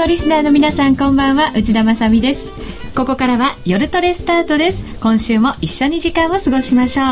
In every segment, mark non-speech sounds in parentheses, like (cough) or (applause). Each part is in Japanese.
のリスナーの皆さんこんばんは。内田まさです。ここからは夜トレスタートです。今週も一緒に時間を過ごしましょう。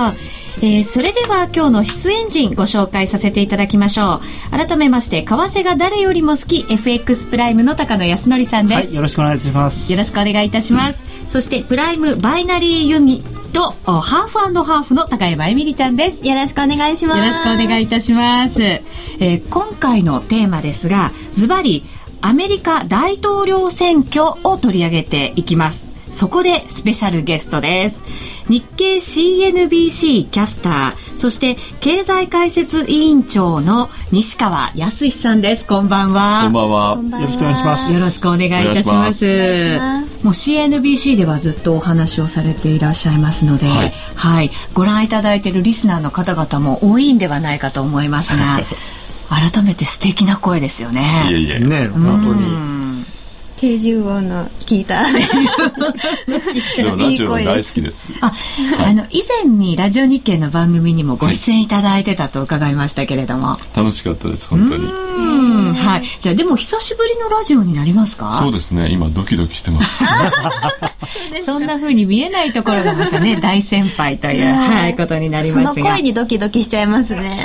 えー、それでは今日の出演陣ご紹介させていただきましょう。改めまして為替が誰よりも好き FX プライムの高野康則さんです、はい、よろしくお願いします。よろしくお願いいたします、そしてプライムバイナリーユニとハーフハーフの高山えみりちゃんです。よろしくお願いします。よろしくお願いいたします、えー、今回のテーマですがズバリアメリカ大統領選挙を取り上げていきます。そこでスペシャルゲストです。日経 CNBC キャスターそして経済解説委員長の西川康さんです。こんばんは。こんばんは。よろしくお願いします。よろしくお願いいたします。もう CNBC ではずっとお話をされていらっしゃいますので、はい、はい、ご覧いただいているリスナーの方々も多いんではないかと思いますが (laughs) 改めて素敵な声ですよね。いえいえ。ね、本当に。低重音の聞いた。(laughs) でもラジオ大好きです。あ、はい、あの以前にラジオ日経の番組にもご出演いただいてたと伺いましたけれども、はい、楽しかったです本当に。はい。じゃあでも久しぶりのラジオになりますか？そうですね。今ドキドキしてます。(laughs) そんなふうに見えないところがまたね (laughs) 大先輩という、はい、ことになりますが。その声にドキドキしちゃいますね。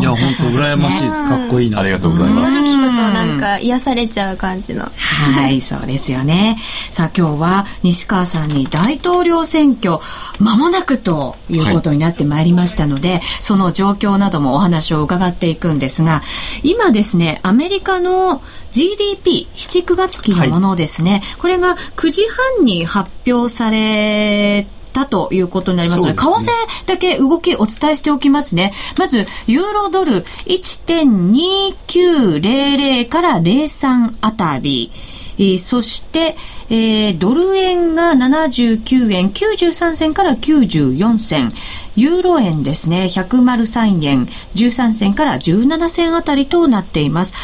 いや本当羨ましいです。かっこいいな。ありがとうございます。聞くとなんか癒されちゃう感じの。はいはい、そうですよね。さあ、今日は西川さんに大統領選挙、間もなくということになってまいりましたので、はい、その状況などもお話を伺っていくんですが、今ですね、アメリカの GDP、7、9月期のものですね、はい、これが9時半に発表されたということになりますので、でね、為替だけ動きお伝えしておきますね。まず、ユーロドル1.2900から03あたり。そして、えー、ドル円が79円93銭から94銭、ユーロ円ですね、103円13銭から17銭あたりとなっています。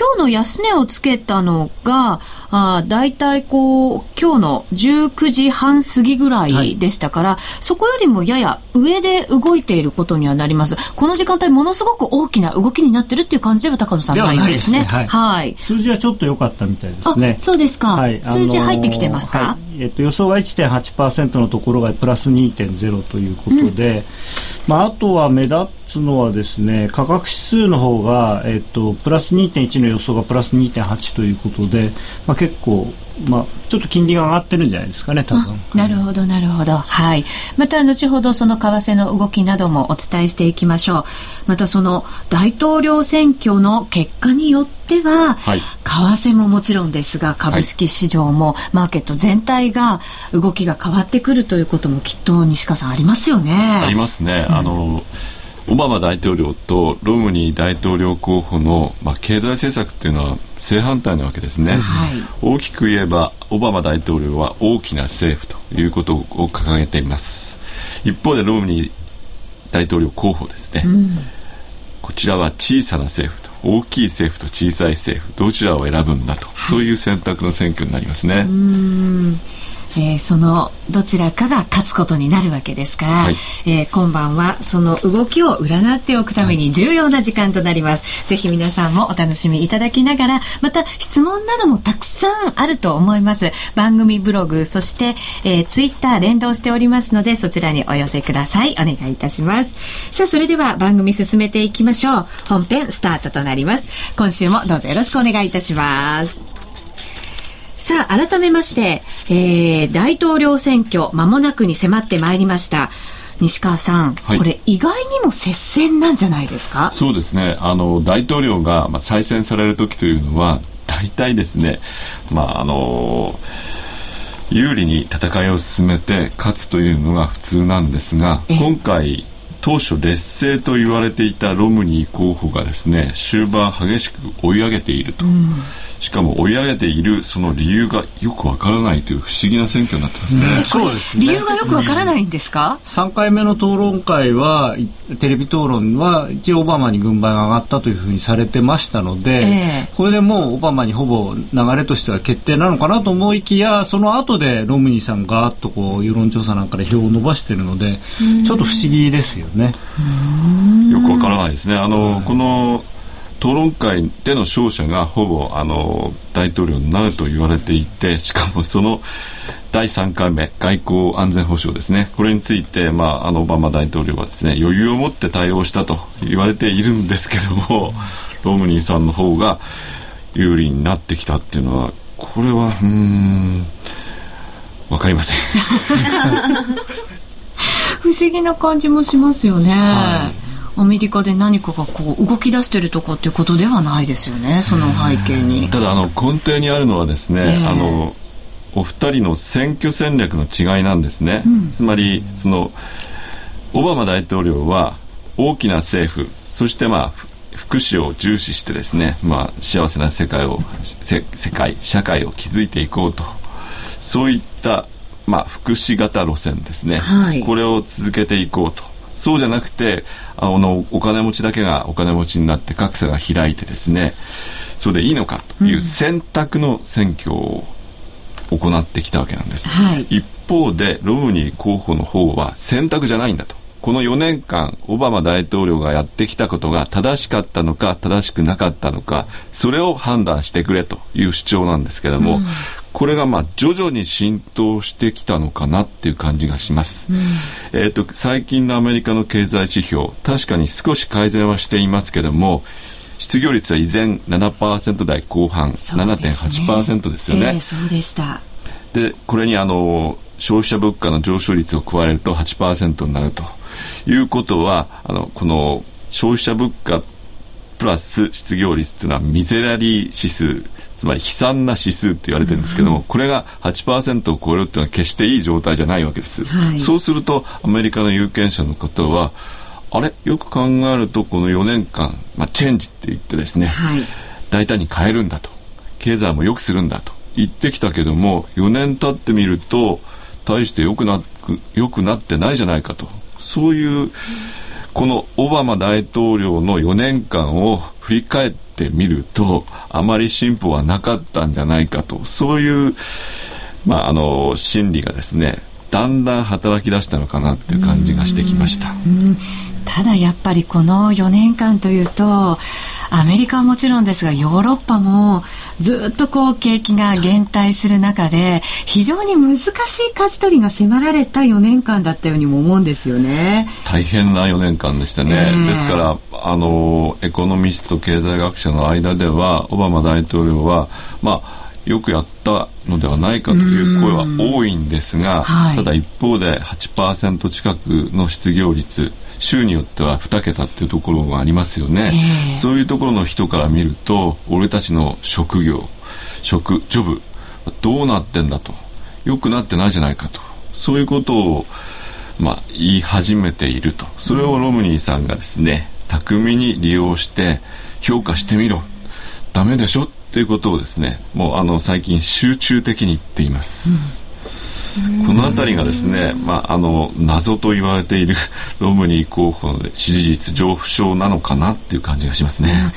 今日の安値をつけたのが、あ大体こう、今日の19時半過ぎぐらいでしたから、はい、そこよりもやや上で動いていることにはなります。この時間帯ものすごく大きな動きになってるっていう感じでは高野さんないんですね。すねはい、はい。数字はちょっと良かったみたいですね。そうですか。はい、数字入ってきてますか、はい、えっと、予想が1.8%のところがプラス2.0ということで、うん、まあ、あとは目立つのはですね価格指数の方が、えっと、プラス2.1の予想がプラス2.8ということで、まあ、結構まあ、ちょっと金利が上がってるんじゃないですかね、多分。なるほど、なるほど。はい。また、後ほどその為替の動きなどもお伝えしていきましょう。また、その大統領選挙の結果によっては、はい、為替ももちろんですが、株式市場も、マーケット全体が動きが変わってくるということもきっと西川さんありますよね。ありますね。うん、あの、オバマ大統領とロムニー大統領候補の、まあ、経済政策っていうのは正反対なわけですね、はい、大きく言えばオバマ大統領は大きな政府ということを掲げています。一方でロムニー大統領候補ですね、うん、こちらは小さな政府と大きい政府と小さい政府どちらを選ぶんだと、はい、そういう選択の選挙になりますね。えー、そのどちらかが勝つことになるわけですから、はい、えー、今晩はその動きを占っておくために重要な時間となります、はい、ぜひ皆さんもお楽しみいただきながらまた質問などもたくさんあると思います。番組ブログそして、えー、ツイッター連動しておりますのでそちらにお寄せください。お願いいたします。さあそれでは番組進めていきましょう。本編スタートとなります。今週もどうぞよろしくお願いいたしますさあ、改めまして、えー、大統領選挙、間もなくに迫ってまいりました。西川さん、はい、これ意外にも接戦なんじゃないですか？そうですね。あの大統領が、まあ、再選される時というのは大体ですね、まああの有利に戦いを進めて勝つというのが普通なんですが今回当初劣勢と言われていたロムニー候補がですね終盤激しく追い上げていると。うんしかも追い上げているその理由がよくわからないという不思議な選挙になってますね。うん、そうですね。理由がよくわからないんですか、うん、?3 回目の討論会は、テレビ討論は一応オバマに軍配が上がったというふうにされてましたので、えー、これでもうオバマにほぼ流れとしては決定なのかなと思いきや、その後でロムニーさんがガーッとこう世論調査なんかで票を伸ばしているので、ちょっと不思議ですよね。よくわからないですね。あの、この討論会での勝者がほぼあの大統領になると言われていてしかもその第3回目外交安全保障ですね。これについて、まあ、あのオバマ大統領はですね余裕を持って対応したと言われているんですけどもロムニーさんの方が有利になってきたっていうのはこれはうん分かりません。(laughs) 不思議な感じもしますよね、はい、アメリカで何かがこう動き出してるとかっていうことではないですよねその背景に。ただあの根底にあるのはですね、えー、あのお二人の選挙戦略の違いなんですね、うん、つまりそのオバマ大統領は大きな政府そしてまあ福祉を重視してですね、まあ、幸せな世界を世界社会を築いていこうと。そういったまあ、福祉型路線ですね、はい、これを続けていこうとそうじゃなくてあのお金持ちだけがお金持ちになって格差が開いてですねそれでいいのかという選択の選挙を行ってきたわけなんです、はい、一方でロムニー候補の方は選択じゃないんだと。この4年間オバマ大統領がやってきたことが正しかったのか正しくなかったのかそれを判断してくれという主張なんですけども、うん、これがまあ徐々に浸透してきたのかなっていう感じがします、うん、えーと、最近のアメリカの経済指標確かに少し改善はしていますけども失業率は依然7%台後半、ね、7.8%ですよね、えー、そうでした。でこれにあの消費者物価の上昇率を加えると8%になるということはあのこの消費者物価プラス失業率っていうのはミゼラリー指数つまり悲惨な指数って言われてるんですけども、うん、これが8%を超えるっていうのは決していい状態じゃないわけです、はい、そうするとアメリカの有権者の方はあれ？よく考えるとこの4年間、まあ、チェンジって言ってですね、はい、大胆に変えるんだと。経済も良くするんだと。言ってきたけども4年経ってみると大して良くな良くなってないじゃないかと。そういうこのオバマ大統領の4年間を振り返ってみるとあまり進歩はなかったんじゃないかと。そういう、まあ、あの心理がですねだんだん働き出したのかなっていう感じがしてきました。ただやっぱりこの4年間というとアメリカはもちろんですがヨーロッパもずっとこう景気が減退する中で非常に難しい舵取りが迫られた4年間だったようにも思うんですよね。大変な4年間でしたね、えー、ですからあのエコノミスト経済学者の間ではオバマ大統領はまあよくやったのではないかという声は多いんですが、はい、ただ一方で8%近くの失業率州によっては2桁っていうところがありますよね、えー、そういうところの人から見ると俺たちの職業職ジョブどうなってんだと。良くなってないじゃないかと。そういうことを、まあ、言い始めていると。それをロムニーさんがですね巧みに利用して評価してみろ。ダメでしょっていうことをですねもうあの最近集中的に言っています、この辺りがですね、まあ、あの謎と言われている (laughs) ロムニー候補の支持率上昇なのかなっていう感じがしますね。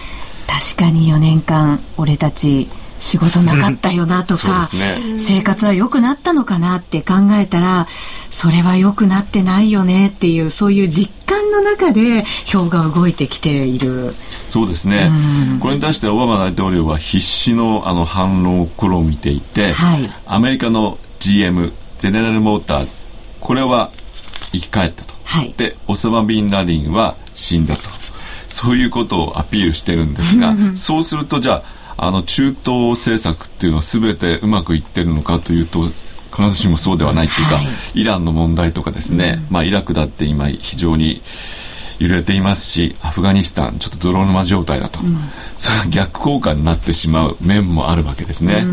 確かに4年間俺たち仕事なかったよなとか、ね、生活は良くなったのかなって考えたらそれは良くなってないよねっていうそういう実感の中で票が動いてきている。そうですね、うん、これに対してオバマ大統領は必死のあの反論を試みていて、はい、アメリカの GM ゼネラル・モーターズこれは生き返ったと、はい、でオサマ・ビンラディンは死んだと。そういうことをアピールしてるんですがそうするとじゃああの中東政策っていうのは全てうまくいってるのかというと必ずしもそうではないっていうか、はい、イランの問題とかですね、うん、まあ、イラクだって今非常に揺れていますしアフガニスタンちょっと泥沼状態だと、うん、それは逆効果になってしまう面もあるわけですね。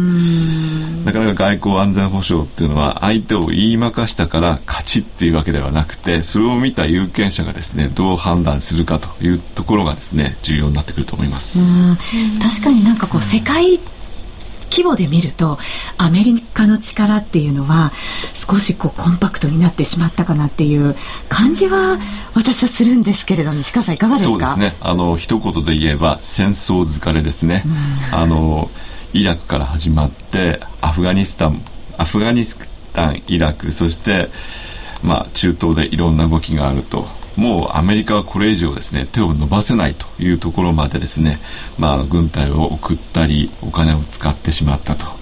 なかなか外交安全保障っていうのは相手を言いまかしたから勝ちっていうわけではなくてそれを見た有権者がですねどう判断するかというところがですね重要になってくると思います。確かになんかこう世界規模で見るとアメリカの力っていうのは少しこうコンパクトになってしまったかなっていう感じは私はするんですけれども西川さんいかがですか？そうですね。あの一言で言えば戦争疲れですね、あのイラクから始まってアフガニスタンアフガニスタンイラクそしてまあ、中東でいろんな動きがあると。もうアメリカはこれ以上ですね手を伸ばせないというところまでですね、まあ、軍隊を送ったりお金を使ってしまったと。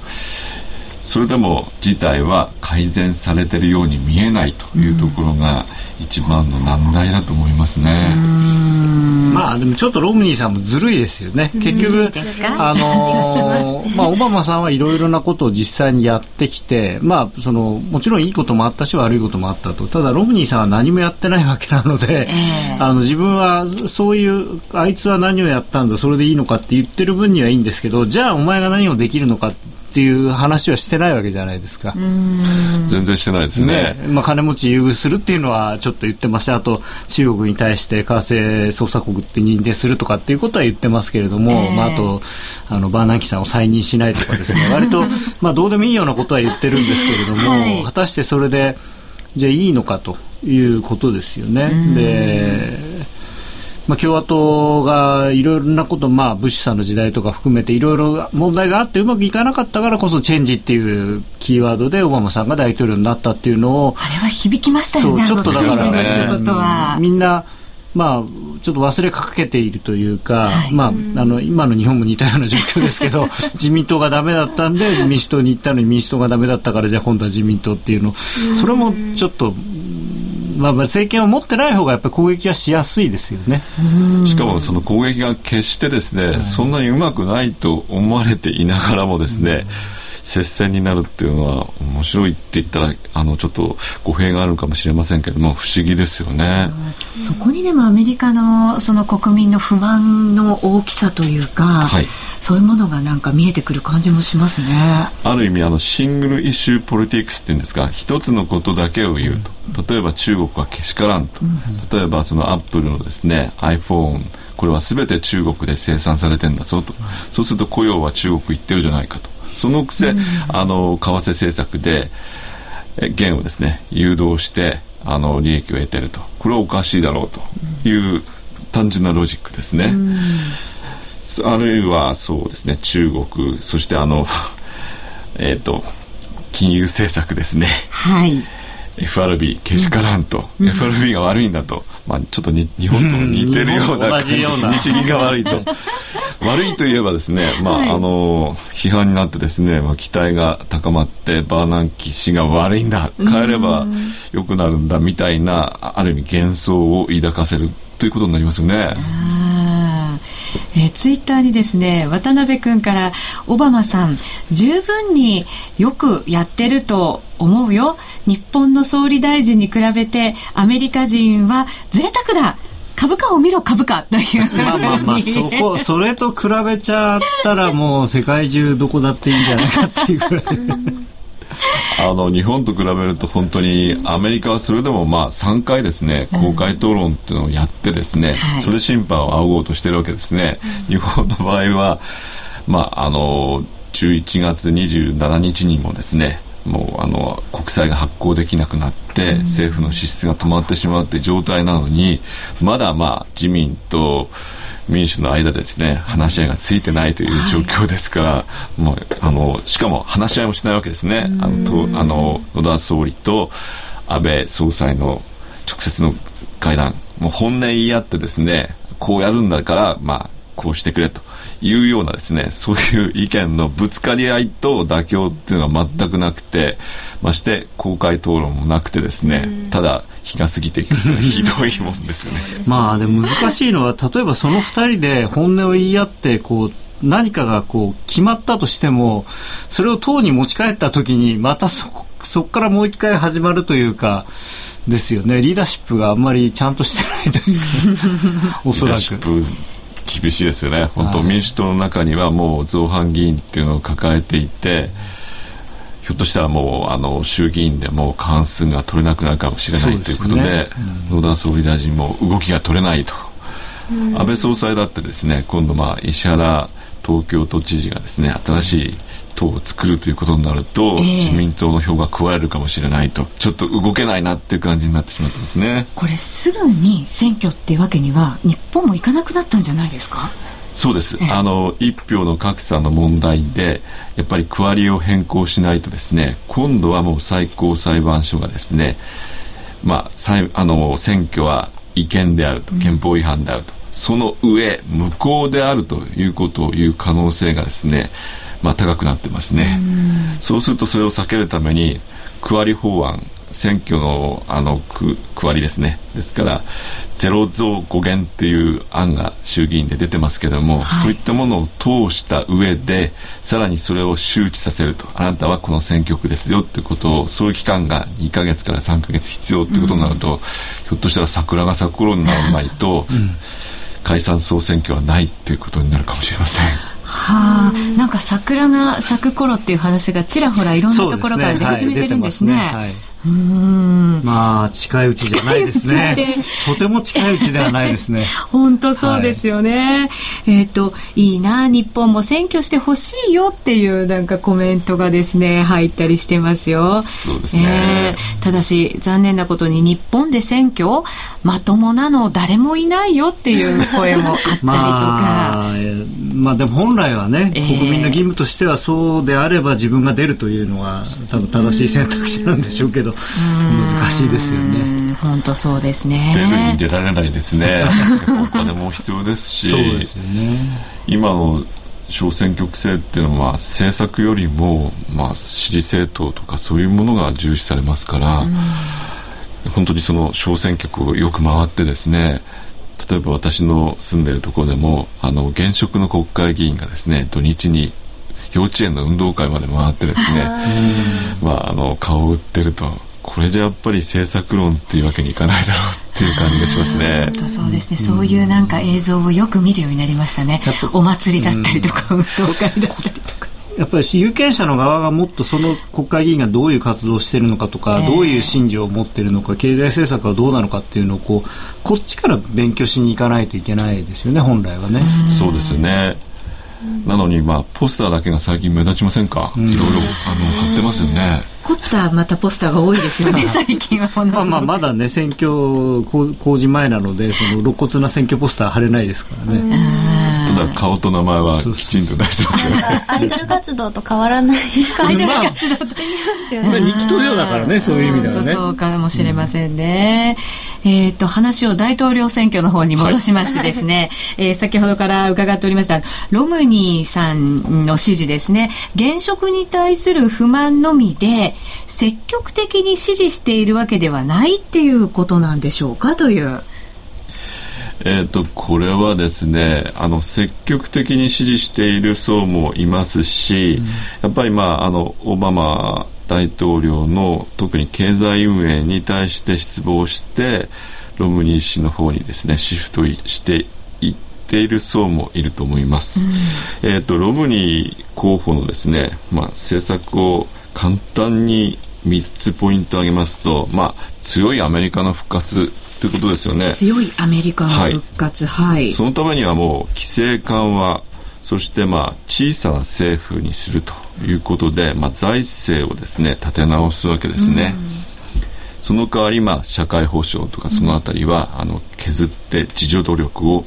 それでも事態は改善されているように見えないというところが一番の難題だと思いますね。まあでもちょっとロムニーさんもずるいですよね。結局、あのー、まあオバマさんはいろいろなことを実際にやってきて、まあその、もちろんいいこともあったし悪いこともあったと。ただロムニーさんは何もやってないわけなので、えー、あの自分はそういう、あいつは何をやったんだ、それでいいのかって言ってる分にはいいんですけど、じゃあお前が何をできるのかっていう話はしてないわけじゃないですか。全然してないですね。ね。まあ、金持ち優遇するっていうのはちょっと言ってますし、あと中国に対して為替捜査国って認定するとかっていうことは言ってますけれども、えー、まあ、あとあのバーナンキさんを再任しないとかですね、(laughs) 割とまあどうでもいいようなことは言ってるんですけれども、はい、果たしてそれでじゃあいいのかということですよね。でまあ、共和党がいろいろなこと、まあ、ブッシュさんの時代とか含めていろいろ問題があってうまくいかなかったからこそチェンジっていうキーワードでオバマさんが大統領になったっていうのをあれは響きましたよねちょっとだから、ね、みんなまあ、ちょっと忘れかけているというか、はい、まあ、あの今の日本も似たような状況ですけど (laughs) 自民党がダメだったんで民主党に行ったのに民主党がダメだったからじゃあ今度は自民党っていうの。それもちょっとまあ、政権を持ってない方がやっぱり攻撃はしやすいですよね。しかもその攻撃が決してですね、はい、そんなにうまくないと思われていながらもですね、接戦になるっていうのは面白いって言ったらあのちょっと語弊があるかもしれませんけども不思議ですよね。そこにでもアメリカのその国民の不満の大きさというか、はい、そういうものがなんか見えてくる感じもしますね。ある意味あのシングルイシューポリティクスっていうんですか一つのことだけを言うと。例えば中国はけしからんと、例えばそのアップルのですね iPhone これは全て中国で生産されてんだぞと、そうすると雇用は中国行ってるじゃないかとそのくせ、あの為替政策で元をですね誘導してあの利益を得てるとこれはおかしいだろうという単純なロジックですね。あるいはそうですね中国そしてあの (laughs) えっ、と金融政策ですね。はい。FRB けしからんと、うん、FRB が悪いんだと、まあ、ちょっとに日本と似てるような感じ、うん、日銀が悪いと。(laughs) 悪いといえばですね、まあ、はい、あの批判になってですね、まあ、期待が高まってバーナンキ氏が悪いんだ。変えれば良くなるんだみたいなある意味幻想を抱かせるということになりますよね。えー、ツイッターにですね渡辺君からオバマさん十分によくやってると思うよ。日本の総理大臣に比べてアメリカ人は贅沢だ。株価を見ろ株価。というまあまあまあそこそれと比べちゃったらもう世界中どこだっていいんじゃないかっていうぐらいあの日本と比べると本当にアメリカはそれでもまあ3回ですね公開討論っていうのをやってですね、うん、それで審判を仰ごうとしてるわけですね、日本の場合はまああの11月27日にもですねもうあの国債が発行できなくなって、政府の支出が止まってしまうって状態なのにまだまあ自民と民主の間でですね話し合いがついてないという状況ですから、はい、もうあのしかも話し合いもしないわけですね。あのとあの野田総理と安倍総裁の直接の会談。もう本音言い合ってですねこうやるんだからまあこうしてくれというようなですねそういう意見のぶつかり合いと妥協っていうのは全くなくてまして公開討論もなくてですねただ日が過ぎていくというひどいもんですよね。まあでも難しいのは例えばその2人で本音を言い合ってこう何かがこう決まったとしてもそれを党に持ち帰った時にまたそこ (laughs) そこからもう一回始まるというかですよね。リーダーシップがあんまりちゃんとしてないというか。おそらく。厳しいですよね、本当、民主党の中にはもう造反議員っていうのを抱えていて、ひょっとしたらもうあの衆議院でも過半数が取れなくなるかもしれないということで、ねうん、野田総理大臣も動きが取れないと、うん、安倍総裁だってですね今度、まあ、石原東京都知事がですね新しい党を作るということになると、えー、自民党の票が加えるかもしれないとちょっと動けないなっていう感じになってしまってますね。これすぐに選挙っていうわけには日本もいかなくなったんじゃないですか？そうです、あの一票の格差の問題でやっぱり区割りを変更しないとですね今度はもう最高裁判所がですねまあ、あの選挙は違憲であると憲法違反であると、その上無効であるということを言う可能性がですね、まあ、高くなってますね。そうするとそれを避けるために区割り法案選挙のあの区区割りですね。ですからゼロ増5減っていう案が衆議院で出てますけども、はい、そういったものを通した上でさらにそれを周知させると。あなたはこの選挙区ですよってことをそういう期間が2か月から3か月必要ってことになると、うん、ひょっとしたら桜が咲く頃にならないと、うん、解散総選挙はないっていうことになるかもしれません。はあ、なんか桜が咲く頃っていう話がちらほらいろんなところから出始めてるんですね。うん。まあ近いうちじゃないですね。とても近いうちではないですね。(laughs) 本当そうですよね、はい、えっ、ー、といいな日本も選挙してほしいよっていうなんかコメントがですね入ったりしてますよ。そうですね、えー、ただし残念なことに日本で選挙まともなの誰もいないよっていう声もあったりとか。(laughs) まあ、まあでも本来はね、国民の義務としてはそうであれば自分が出るというのは多分正しい選択肢なんでしょうけどど難しいですよね。本当そうですね。出るに出られないですね。(laughs) お金も必要ですしそうですよね。今の小選挙区制っていうのは政策よりも、まあ、支持政党とかそういうものが重視されますから、本当にその小選挙区をよく回ってですね例えば私の住んでるところでもあの現職の国会議員がですね土日に幼稚園の運動会まで回ってですね、まあ、あの顔を売ってるとこれじゃやっぱり政策論っていうわけにいかないだろうっていう感じがしますね。そうですね。そういうなんか映像をよく見るようになりましたね。お祭りだったりとか、運動会だったりとか。やっぱり有権者の側がもっとその国会議員がどういう活動をしているのかとか、えー、どういう信条を持っているのか経済政策はどうなのかっていうのをこうこっちから勉強しに行かないといけないですよね本来はね。そうですよねなのに、まあ、ポスターだけが最近目立ちませんか、いろいろあの貼ってますよね。凝ったまたポスターが多いですよね、(laughs) 最近はまあまあ、まだね、選挙公示前なので、その露骨な選挙ポスター貼れないですからね。ただ、顔と名前はきちんと出してますよね。アイドル活動と変わらない。アイドル活動してますよね。日記投票だからね、そういう意味ではね。そうかもしれませんね。うん、えっと、話を大統領選挙の方に戻しましてですね、はい、えー、先ほどから伺っておりました、ロムニーさんの指示ですね、現職に対する不満のみで、積極的に支持しているわけではないっていうことなんでしょうかという。えーと、これはですねあの積極的に支持している層もいますし、うん、やっぱり、まあ、あのオバマ大統領の特に経済運営に対して失望してロムニー氏の方にですねシフトしていっている層もいると思います。うん、えーと、とロムニー候補のですね、まあ、政策を簡単に3つポイント挙げますと、まあ、強いアメリカの復活ということですよね。強いアメリカの復活、はい、はい、そのためにはもう規制緩和そしてまあ小さな政府にするということで、まあ、財政をですね立て直すわけですね。その代わり、まあ、社会保障とかそのあたりは、あの削って自助努力を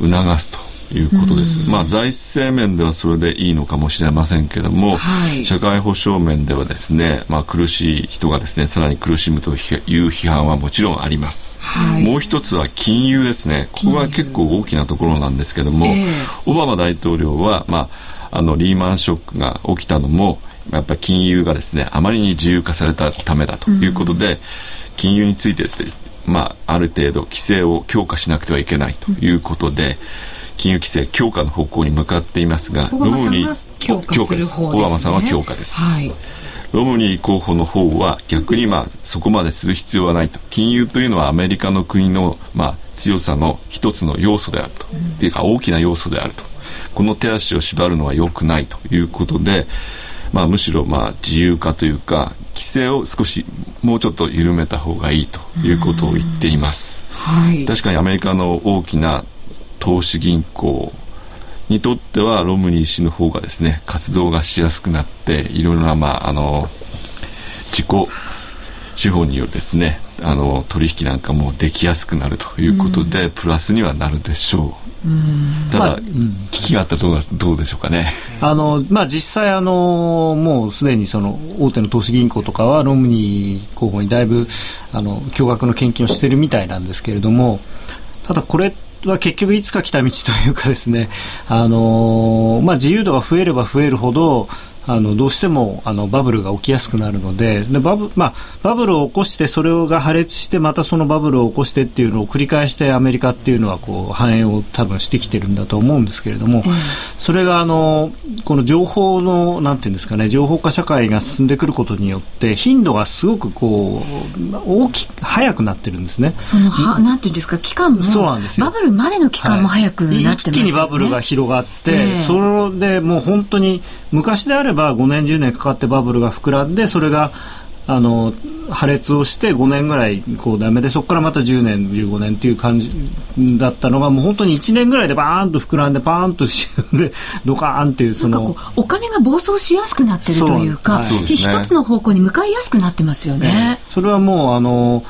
促すということです、まあ、財政面ではそれでいいのかもしれませんけれども、はい、社会保障面ではですね、まあ、苦しい人がですねさらに苦しむという批判はもちろんあります、はい、もう一つは金融ですね。ここが結構大きなところなんですけれども、えー、オバマ大統領は、まあ、あのリーマンショックが起きたのもやっぱり金融がですねあまりに自由化されたためだということで、うん、金融についてですねまあ、ある程度規制を強化しなくてはいけないということで、うん金融規制強化の方向に向かっていますがロムニー強化する方です、ね、オバマさんは強化です、はい、ロムニー候補の方は逆にまあそこまでする必要はないと。金融というのはアメリカの国のまあ強さの一つの要素であると、うん、っていうか大きな要素であると。この手足を縛るのは良くないということで、まあ、むしろまあ自由化というか規制を少しもうちょっと緩めた方がいいということを言っています、はい、確かにアメリカの大きな投資銀行にとってはロムニー氏の方がですね活動がしやすくなっていろいろな、まあ、あの自己資本によるですねあの取引なんかもできやすくなるということで、うん、プラスにはなるでしょう。うただ、まあ、危機があったらどうどうでしょうかね。あのまあ、実際あの、もうすでにその大手の投資銀行とかはロムニー候補にだいぶあの驚愕の献金をしているみたいなんですけれども、ただこれは結局いつか来た道というかですね、あのまあ、自由度が増えれば増えるほどあのどうしてもあのバブルが起きやすくなるのででバブ,、まあ、バブルを起こしてそれが破裂してまたそのバブルを起こしてっていうのを繰り返してアメリカっていうのはこう繁栄を多分してきてるんだと思うんですけれども、うん、それがあのこの情報のなんていうんですかね情報化社会が進んでくることによって頻度がすごくこう大き早くなってるんですね。そのはなんていうんですか期間もそうなんですよ。バブルまでの期間も早くなってますよね、はい、一気にバブルが広がって、えー、それでもう本当に昔であれば5年10年かかってバブルが膨らんでそれがあの破裂をして5年ぐらいこうダメでそこからまた10年15年っていう感じだったのがもう本当に1年ぐらいでバーンと膨らんでバーンとでドカーンっていうその。お金が暴走しやすくなってるというか、はい、一つの方向に向かいやすくなってますよね。それはもうあの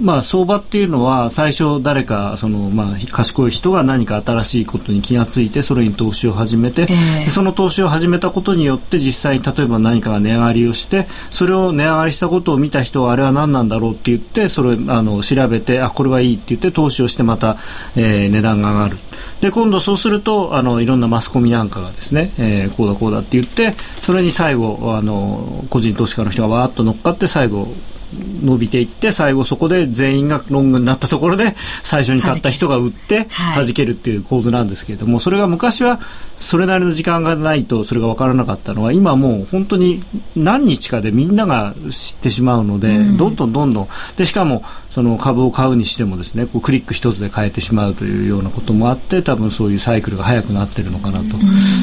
まあ、相場っていうのは最初誰かその、まあ、賢い人が何か新しいことに気がついてそれに投資を始めて、えー、その投資を始めたことによって実際に例えば何かが値上がりをしてそれを値上がりしたことを見た人はあれは何なんだろうって言ってそれあの調べてあこれはいいって言って投資をしてまた、えー、値段が上がる。で今度そうするとあのいろんなマスコミなんかがですね、えー、こうだこうだって言ってそれに最後あの個人投資家の人がわーっと乗っかって最後伸びていって最後そこで全員がロングになったところで最初に買った人が売って弾けるっていう構図なんですけれどもそれが昔はそれなりの時間がないとそれが分からなかったのは今もう本当に何日かでみんなが知ってしまうので、どんどんどんどん。でしかもその株を買うにしてもですねこうクリック一つで買えてしまうというようなこともあって多分そういうサイクルが早くなってるのかなと、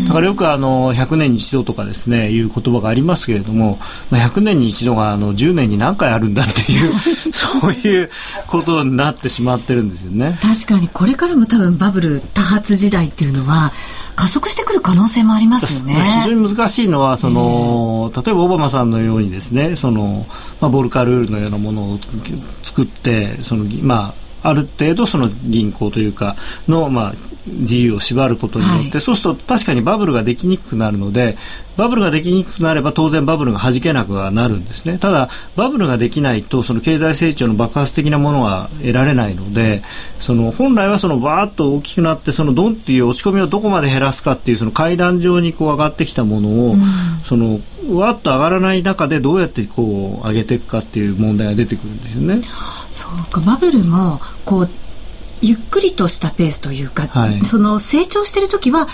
だからよくあの100年に一度とかですねいう言葉がありますけれども、まあ、100年に一度があの10年に何回あるんだっていう (laughs) そういうことになってしまってるんですよね。確かにこれからも多分バブル多発時代っていうのは加速してくる可能性もありますよね。非常に難しいのはその、例えばオバマさんのようにですねその、まあ、ボルカルールのようなものを作ってその、まあ、ある程度その銀行というかの、まあ、自由を縛ることによって、はい、そうすると確かにバブルができにくくなるのでバブルができにくくなれば当然バブルが弾けなくはなるんですね。ただバブルができないとその経済成長の爆発的なものは得られないのでその本来はそのバーッと大きくなってそのドンっていう落ち込みをどこまで減らすかっていうその階段上にこう上がってきたものを、うん、そのわっと上がらない中でどうやってこう上げていくかっていう問題が出てくるんですよね。そうかバブルもこうゆっくりとしたペースというか、はい、その成長している時は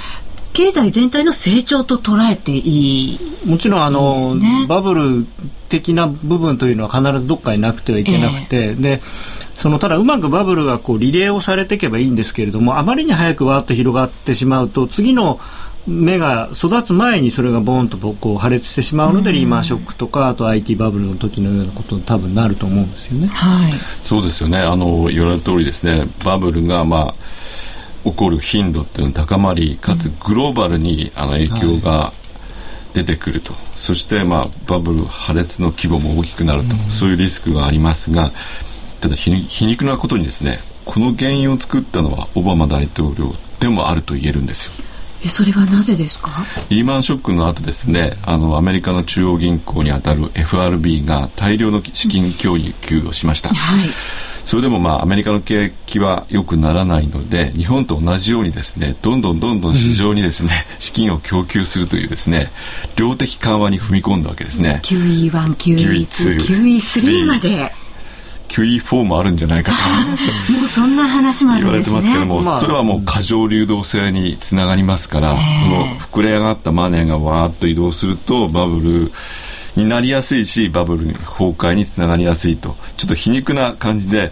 経済全体の成長と捉えていいもちろんあの、ね、バブル的な部分というのは必ずどっかになくてはいけなくて、えー、でそのただうまくバブルがこうリレーをされていけばいいんですけれどもあまりに早くわーっと広がってしまうと次の芽が育つ前にそれがボーンとこう破裂してしまうので、リーマンショックとかあと IT バブルの時のようなことに多分なると思うんですよね。はい、そうですよね。あの言われた通りですね。バブルがまあ起こる頻度っていうのは高まりかつグローバルにあの影響が出てくると、はい、そしてまあバブル破裂の規模も大きくなると、うん、そういうリスクがありますがただ皮肉なことにですねこの原因を作ったのはオバマ大統領でもあると言えるんですよ。えそれはなぜですか？リーマンショックの後ですねあのアメリカの中央銀行にあたる FRB が大量の資金供給をしました、はい、それでもまあアメリカの景気は良くならないので日本と同じようにですねどんどんどんどん市場にですね、うん、資金を供給するというですね量的緩和に踏み込んだわけですね。QE1、QE2、QE3 まで QE4 もあるんじゃないかと (laughs) もうそんな話もあるんです、ね、言われてますけども、まあ、それはもう過剰流動性につながりますから、その膨れ上がったマネーがわーっと移動するとバブルになりやすいしバブル崩壊につながりやすいと。ちょっと皮肉な感じで、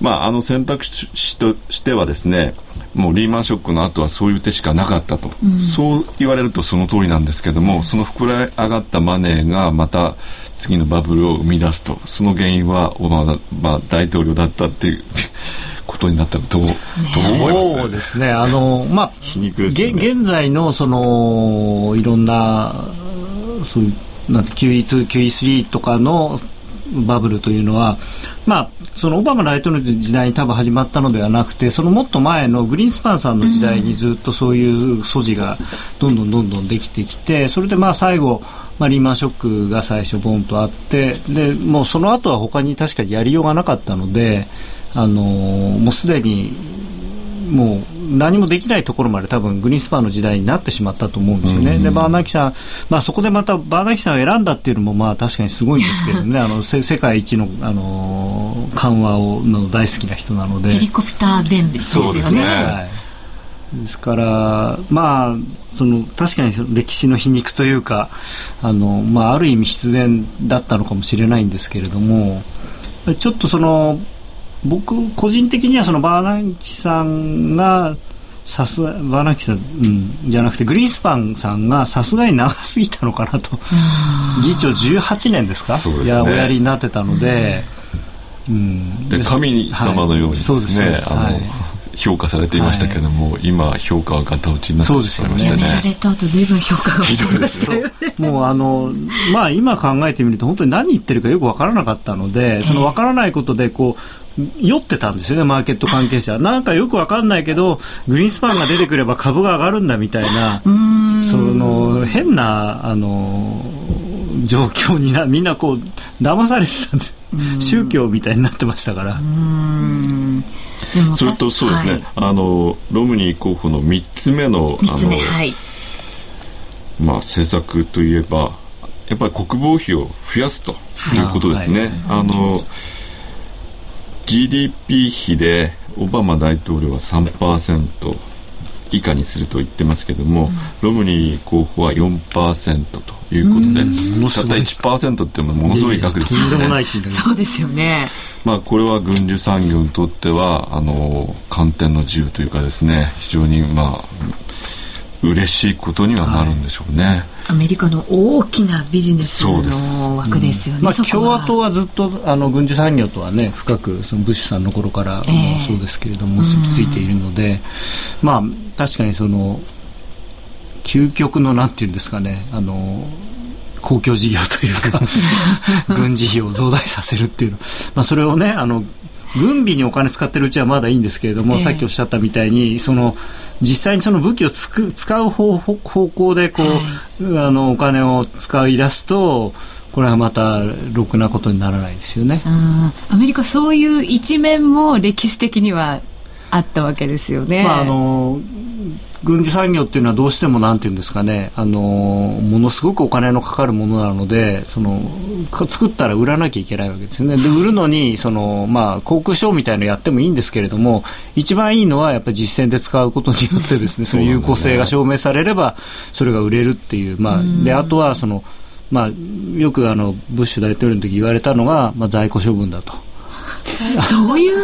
まあ、あの選択肢としてはですねもうリーマンショックの後はそういう手しかなかったと、うん、そう言われるとその通りなんですけども、その膨れ上がったマネーがまた次のバブルを生み出すとその原因はオバマ、まあ、大統領だったっていう (laughs) ことになったらどう、どう思います？そうですね。あの、まあ、皮肉です、ね、現在のそのいろんなそういうなんて QE2、QE3 とかのバブルというのは、まあ、そのオバマ大統領の時代に多分始まったのではなくてそのもっと前のグリーンスパンさんの時代にずっとそういう素地がどんどんどんどんできてきてそれでまあ最後、まあ、リーマンショックが最初ボンとあってでもうその後は他に確かにやりようがなかったので、あの、もうすでにもう何もできないところまで多分グリーンスパンの時代になってしまったと思うんですよね。でバーナーキさん、まあ、そこでまたバーナーキさんを選んだっていうのもまあ確かにすごいんですけどね。あの世界一の、あの緩和をの大好きな人なので。ヘリコプター弁護ですよね。はい。ですから、まあ、その確かに歴史の皮肉というかあの、まあ、ある意味必然だったのかもしれないんですけれどもちょっとその僕個人的にはそのバーナンキさんがさすバーナンキさん、うん、じゃなくてグリーンスパンさんがさすがに長すぎたのかなと。議長18年ですか？す、ね、いやおやりになってたので、うん、で神様のようにですね、はい、評価されていましたけれども、はい、今評価はガタ落ちになってしまいましたね。やめられた後ずいぶん評価が落ちましたよね。もうあのまあ今考えてみると本当に何言ってるかよくわからなかったので、そのわからないことでこう酔ってたんですよね、マーケット関係者。なんかよくわかんないけど、グリーンスパンが出てくれば株が上がるんだみたいな、その変な、あの、状況にな、みんなこう、騙されてたんです。宗教みたいになってましたから。それとそうですね、はい、あのロムニー候補の3つ目のあの、はい、まあ、政策といえばやっぱり国防費を増やすということですね。はい、あの GDP 比でオバマ大統領は3%以下にすると言ってますけども、うん、ロムニー候補は4%ということで、たった1%ってものすごい額ですよね。そうですよね。まあ、これは軍需産業にとってはあの寒天の自由というかですね非常にまあ嬉しいことにはなるんでしょうね、はい、アメリカの大きなビジネスの枠ですよね、うん、まあ、共和党はずっとあの軍需産業とはね深くそのブッシュさんの頃からもそうですけれども、結びついているので、まあ確かにその究極のなんていうんですかねあの公共事業というか (laughs) 軍事費を増大させるっていうの、まあ、それをねあの軍備にお金使ってるうちはまだいいんですけれども、えー、さっきおっしゃったみたいにその実際にその武器をつく使う方方向でこう、はい、あのお金を使い出すとこれはまたろくなことにならないですよね。アメリカそういう一面も歴史的にはあったわけですよね。まああの軍事産業っていうのはどうしてもなんていうんですかね、あのものすごくお金のかかるものなので、その作ったら売らなきゃいけないわけですよね。で売るのにそのまあ航空ショーみたいのやってもいいんですけれども、一番いいのはやっぱり実践で使うことによってですね、(laughs) その有効性が証明されればそれが売れるっていう、まあであとはそのまあよくあのブッシュ大統領の時言われたのがまあ在庫処分だと。(laughs) そういう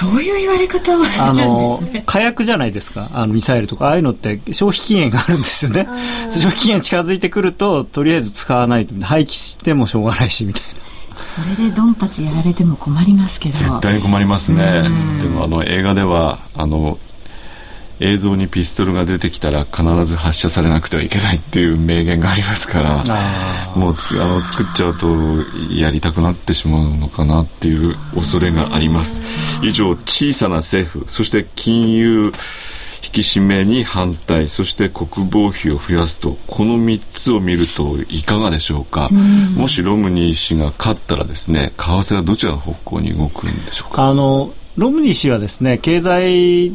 そういう言われ方はするんですね。火薬じゃないですか。あのミサイルとかああいうのって消費期限があるんですよね。消費期限近づいてくるととりあえず使わないと廃棄してもしょうがないしみたいな。それでドンパチやられても困りますけど絶対に困りますねでもあの映画ではあの映像にピストルが出てきたら必ず発射されなくてはいけないっていう名言がありますからもうあの作っちゃうとやりたくなってしまうのかなっていう恐れがあります。以上小さな政府そして金融引き締めに反対そして国防費を増やすとこの3つを見るといかがでしょうか、うもしロムニー氏が勝ったらですね為替はどちらの方向に動くんでしょうか？あのロムニー氏はですね経済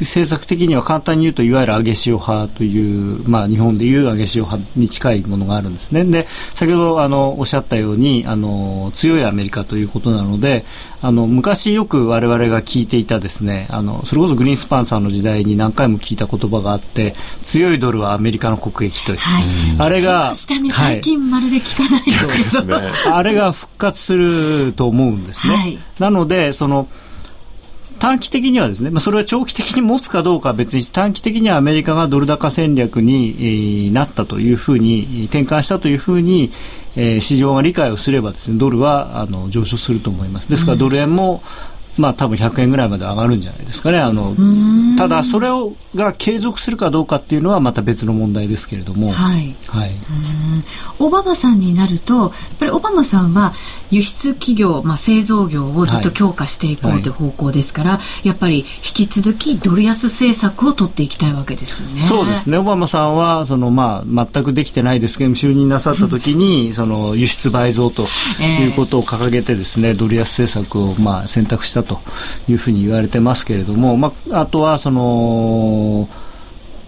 政策的には簡単に言うといわゆる上げ潮派という、まあ、日本でいう上げ潮派に近いものがあるんですね。で先ほどあのおっしゃったようにあの強いアメリカということなのであの昔よく我々が聞いていたですねあのそれこそグリーンスパンさんの時代に何回も聞いた言葉があって強いドルはアメリカの国益という、はい、あれが、ね、最近まるで聞かないですけど、ね、あれが復活すると思うんですね。はい、なのでその短期的にはですね、まあ、それは長期的に持つかどうかは別に短期的にはアメリカがドル高戦略に、えなったというふうに転換したというふうに、えー、市場が理解をすればですねドルはあの上昇すると思います。ですからドル円も、まあ多分100円ぐらいまで上がるんじゃないですかね。あのただそれをが継続するかどうかっていうのはまた別の問題ですけれども。はい。はい。オバマさんになるとやっぱりオバマさんは輸出企業、まあ製造業をずっと強化していこうという方向ですから、はい、やっぱり引き続きドル安政策を取っていきたいわけですよね。そうですね。オバマさんはそのまあ全くできてないですけど就任なさった時に (laughs) その輸出倍増ということを掲げてですね、えー、ドル安政策をまあ選択したというふうに言われてますけれども、まあ、あとはその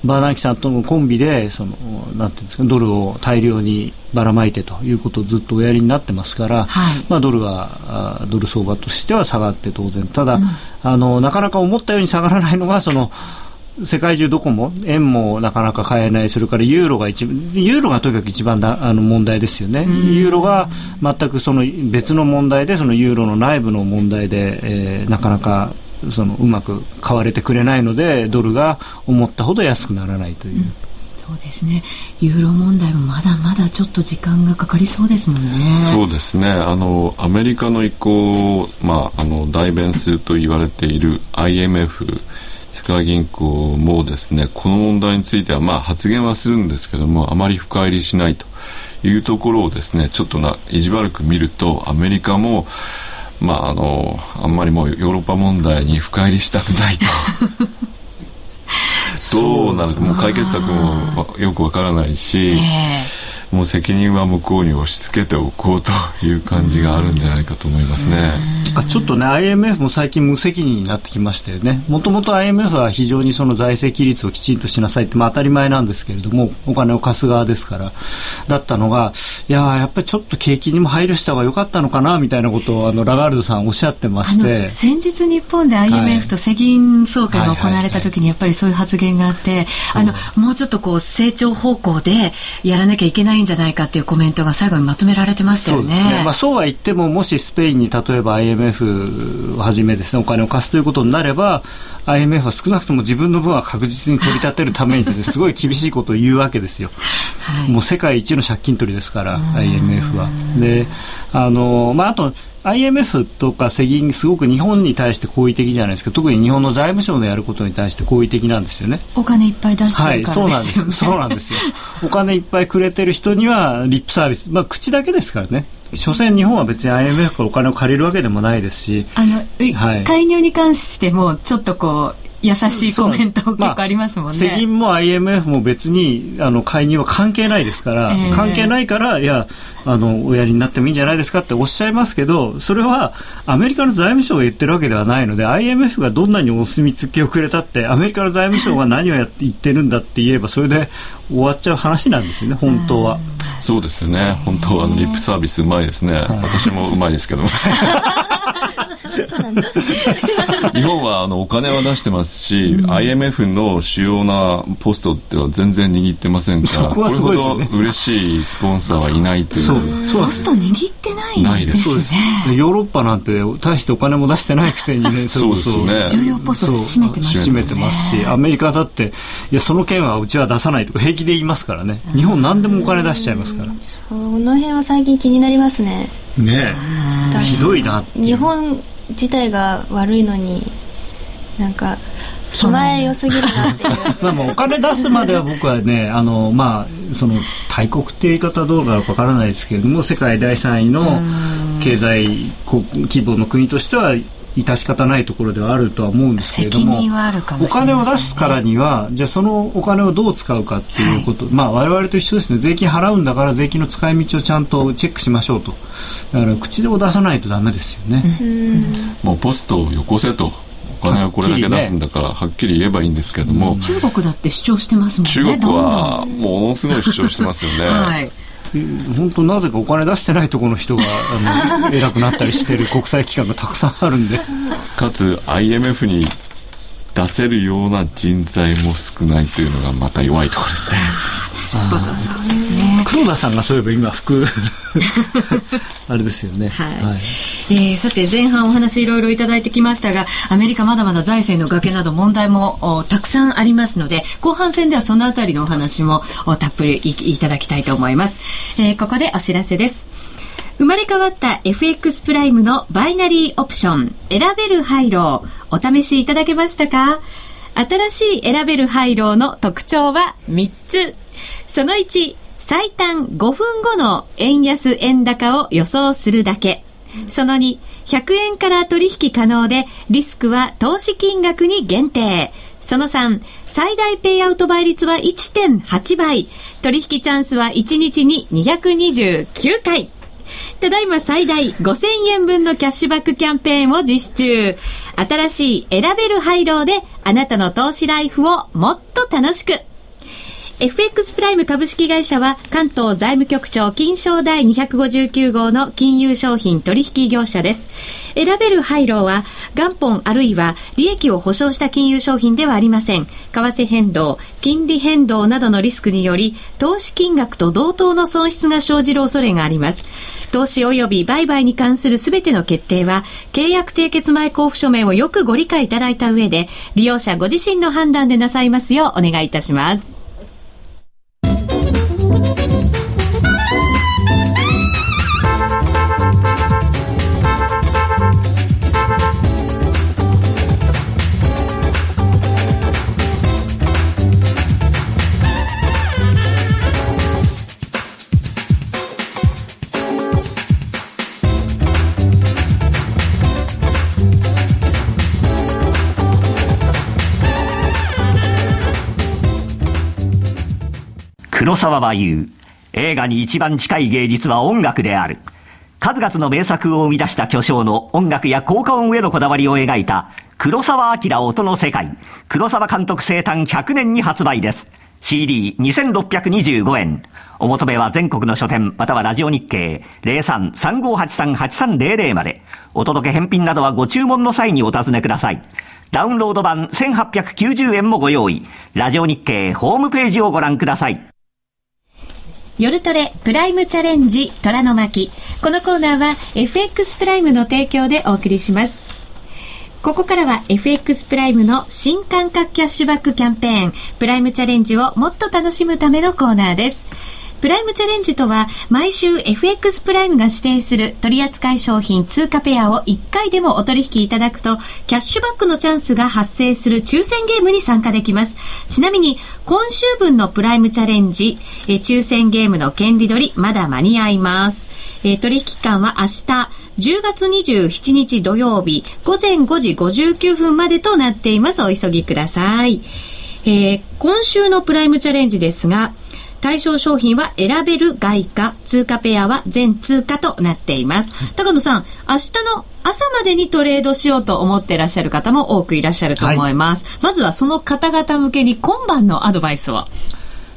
バーナンキさんとのコンビでそのなんていうんですかドルを大量にばらまいてということをずっとおやりになってますから、はい、まあ、ドルはドル相場としては下がって当然。ただ、うん、あのなかなか思ったように下がらないのがその世界中どこも円もなかなか買えないそれからユーロが一ユーロがとにかく一番だあの問題ですよね、ユーロが全くその別の問題でそのユーロの内部の問題で、えー、なかなかそのうまく買われてくれないのでドルが思ったほど安くならないという。うんそうですね。ユーロ問題もまだまだちょっと時間がかかりそうですもんね。そうですね。あのアメリカの意向をまああの代弁すると言われている IMF 世界銀行もですねこの問題についてはまあ発言はするんですけどもあまり深入りしないというところをですねちょっとな意地悪く見るとアメリカもまああのあんまりもうヨーロッパ問題に深入りしたくないと。(laughs) どうなるかもう解決策もよくわからないし、えーもう責任は向こうに押し付けておこうという感じがあるんじゃないかと思いますね。ちょっとね IMF も最近無責任になってきましたよね。もともと IMF は非常にその財政規律をきちんとしなさいって、まあ、当たり前なんですけれどもお金を貸す側ですから。だったのがいややっぱりちょっと景気にも配慮した方が良かったのかなみたいなことをあのラガールドさんおっしゃってまして。先日日本で IMF と世銀総会が行われた時にやっぱりそういう発言があって、あのもうちょっとこう成長方向でやらなきゃいけないんじゃないかっていうコメントが最後にまとめられてましたよね。そうですね。まあそうは言ってももしスペインに例えば IMF をはじめですねお金を貸すということになれば IMF は少なくとも自分の分は確実に取り立てるためにです、ね、すごい厳しいことを言うわけですよ。(laughs) はい、もう世界一の借金取りですから IMF は。であのまああと IMF とか世銀すごく日本に対して好意的じゃないですか特に日本の財務省のやることに対して好意的なんですよね。お金いっぱい出してるから、ね、はいそうなんです。(laughs) そうなんですよ。お金いっぱいくれてる人にはリップサービス。まあ口だけですからね。所詮日本は別に IMF からお金を借りるわけでもないですし。あの、はい、介入に関してもちょっとこう優しいコメント結構ありますもんね。まあ、世銀も IMF も別にあの介入は関係ないですから、えー、関係ないからいやあのおやりになってもいいんじゃないですかっておっしゃいますけどそれはアメリカの財務省が言ってるわけではないので IMF がどんなにお墨付きをくれたってアメリカの財務省が何をやって言ってるんだって言えばそれで終わっちゃう話なんですよね本当は。そうですよね。本当はリップサービスうまいですね、はい、私もうまいですけど (laughs) そうなんです日本はあのお金は出してますし、うん、IMF の主要なポストっては全然握ってませんからこれほど嬉しいスポンサーはいないという。そう。ポスト握ってないですね。ヨーロッパなんて大してお金も出してないくせにね (laughs) そうですね。重要ポスト占めてます占めてますしアメリカだっていやその件はうちは出さないとか平気で言いますからね。日本何でもお金出しちゃいますから。その辺は最近気になりますね。ねひどいな日本自体が悪いのになんか気前良すぎるなっていう。まあもうお金出すまでは僕はね (laughs) あのまあその大国って言い方どうかわからないですけれども世界第3位の経済規模の国としては致し方ないところではあるとは思うんですけれども、お金を出すからにはじゃあそのお金をどう使うかっていうこと、はい、まあ我々と一緒ですね。税金払うんだから税金の使い道をちゃんとチェックしましょうとだから口を出さないとダメですよね。もうポストをよこせとお金をこれだけ出すんだからはっきり言えばいいんですけども、中国だって主張してますもんね中国はものすごい主張してますよね。はい本当なぜかお金出してないところの人があの (laughs) 偉くなったりしてる国際機関がたくさんあるんでかつ IMF に出せるような人材も少ないというのがまた弱いところですね。そうですね。黒田さんがそういえば今服 (laughs) あれですよね。はい。はい、えー、さて前半お話いろいろいただいてきましたが、アメリカまだまだ財政の崖など問題もたくさんありますので、後半戦ではそのあたりのお話もたっぷりいただきたいと思います。えー、ここでお知らせです。生まれ変わった FX プライムのバイナリーオプション選べるハイローお試しいただけましたか？新しい選べるハイローの特徴は3つ。その1、最短5分後の円安円高を予想するだけ。その2、100円から取引可能で、リスクは投資金額に限定。その3、最大ペイアウト倍率は1.8倍。取引チャンスは1日に229回。ただいま最大5000円分のキャッシュバックキャンペーンを実施中。新しい選べる配慮であなたの投資ライフをもっと楽しく。FX プライム株式会社は関東財務局長金賞第259号の金融商品取引業者です。選べる配慮は元本あるいは利益を保証した金融商品ではありません。為替変動、金利変動などのリスクにより投資金額と同等の損失が生じる恐れがあります。投資及び売買に関するすべての決定は、契約締結前交付書面をよくご理解いただいた上で、利用者ご自身の判断でなさいますようお願いいたします。黒沢は言う。映画に一番近い芸術は音楽である。数々の名作を生み出した巨匠の音楽や効果音へのこだわりを描いた黒沢明音の世界。黒沢監督生誕100年に発売です。CD2625 円。お求めは全国の書店、またはラジオ日経03-3583-8300まで。お届け返品などはご注文の際にお尋ねください。ダウンロード版1890円もご用意。ラジオ日経ホームページをご覧ください。夜トレプライムチャレンジ虎の巻。このコーナーは FX プライムの提供でお送りします。ここからは FX プライムの新感覚キャッシュバックキャンペーン、プライムチャレンジをもっと楽しむためのコーナーです。プライムチャレンジとは、毎週 FX プライムが指定する取扱商品通貨ペアを1回でもお取引いただくと、キャッシュバックのチャンスが発生する抽選ゲームに参加できます。ちなみに、今週分のプライムチャレンジ、え抽選ゲームの権利取り、まだ間に合います。え取引期間は明日、10月27日土曜日、午前5時59分までとなっています。お急ぎください。えー、今週のプライムチャレンジですが、対象商品は選べる外貨、通貨ペアは全通貨となっています。高野さん、明日の朝までにトレードしようと思っていらっしゃる方も多くいらっしゃると思います。はい、まずはその方々向けに今晩のアドバイスを。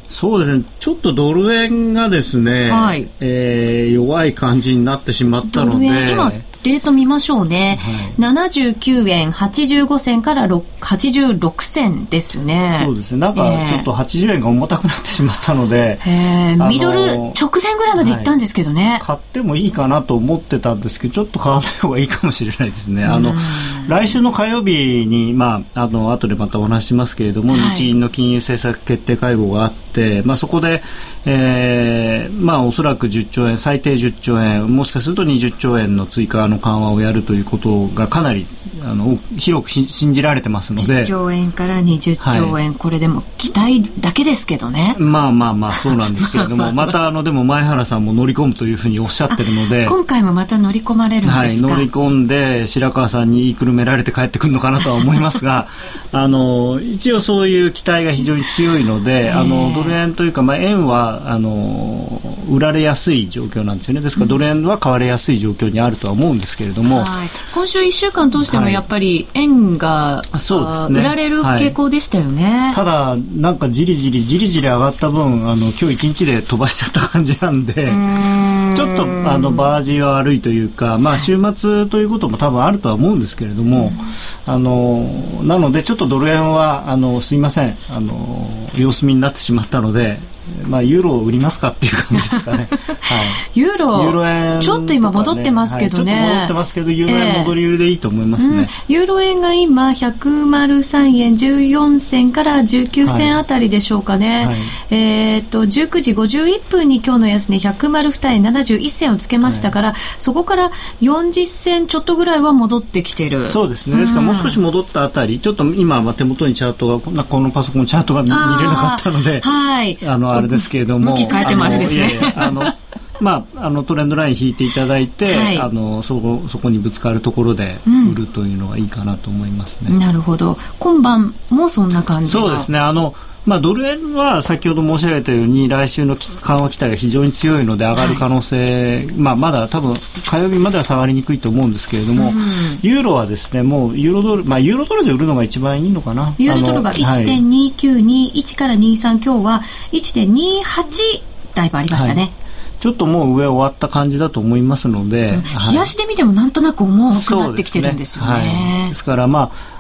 そうですね、ちょっとドル円がですね、はい、えー、弱い感じになってしまったので、今レート見ましょうね。はい、79円85銭から86銭ですね。そうですね。なんかちょっと80円が重たくなってしまったので、えー、ミドル直前ぐらいまで行ったんですけどね、はい、買ってもいいかなと思ってたんですけど、ちょっと買わない方がいいかもしれないですね。あの、来週の火曜日に、まあ、あの、後でまたお話しますけれども、はい、日銀の金融政策決定会合があって、まあそこで、えー、まあおそらく10兆円、最低10兆円、もしかすると20兆円の追加の緩和をやるということがかなりあの広く信じられてますので。10兆円から20兆円、はい、これでも期待だけですけどね。まあまあまあそうなんですけれども (laughs) またあのでも前原さんも乗り込むというふうにおっしゃってるので。今回もまた乗り込まれるんですか、はい、乗り込んで白川さんに言いくるめられて帰ってくるのかなとは思いますが (laughs) あの一応そういう期待が非常に強いのであのドル円というか、まあ、円はあの売られやすい状況なんですよね。ですからドル円は買われやすい状況にあるとは思うんですけれども、はい、今週1週間通してもやっぱり円が、そうですね、売られる傾向でしたよね、はい、ただなんかじりじりじりじり上がった分あの今日一日で飛ばしちゃった感じなんでちょっとあのバージは悪いというか、まあ、週末ということも多分あるとは思うんですけれども、あのなのでちょっとドル円はあのすいません。あの様子見になってしまったのでまあ、ユーロを売りますかっていう感じですかね。(laughs) はい、ユーロ、ユーロ円、ね、ちょっと今戻ってますけどね。はい、戻ってますけど、ユーロ円戻り売りでいいと思いますね。えーうん、ユーロ円が今、103円14銭から19銭あたりでしょうかね。はい、えっと、19時51分に今日の安値102円71銭をつけましたから、そこから40銭ちょっとぐらいは戻ってきてる。そうですね。ですからもう少し戻ったあたり、ちょっと今、手元にチャートが、このパソコンチャートが見れなかったので、はい。あの、あれですけれども。向き変えてもあれですね。あの、(laughs) まあ、あのトレンドライン引いていただいて、はい、あのそこそこにぶつかるところで売るというのがいいかなと思いますね。うん、なるほど今晩もそんな感じそうですねあのまあ、ドル円は先ほど申し上げたように来週の緩和期待が非常に強いので上がる可能性、はい、まあ、まだ多分火曜日までは下がりにくいと思うんですけれども、うん、ユーロはですねもうユーロドル、まあ、ユーロドルで売るのが一番いいのかな。ユーロドルが1.2921から23、今日は1.28だいぶありましたね。はい。ちょっともう上終わった感じだと思いますので、うん、冷やしで見てもなんとなく重くなってきてるんですよね。ですね。はい、ですからまあ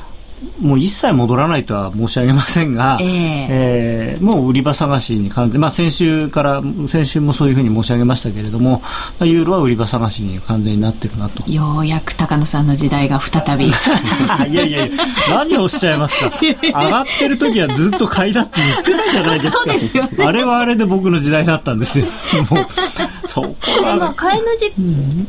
もう一切戻らないとは申し上げませんが、えー、えー、もう売り場探しに完全、まあ、先週から先週もそういうふうに申し上げましたけれども、ユーロは売り場探しに完全になってるなと。ようやく高野さんの時代が再び。(laughs) いやいやいや何をおっしゃいますか？(laughs) 上がってる時はずっと買いだって言ってたじゃないですか。そうですよ、ね、あれはあれで僕の時代だったんですよ。(laughs) もうそこで。も買いのじ、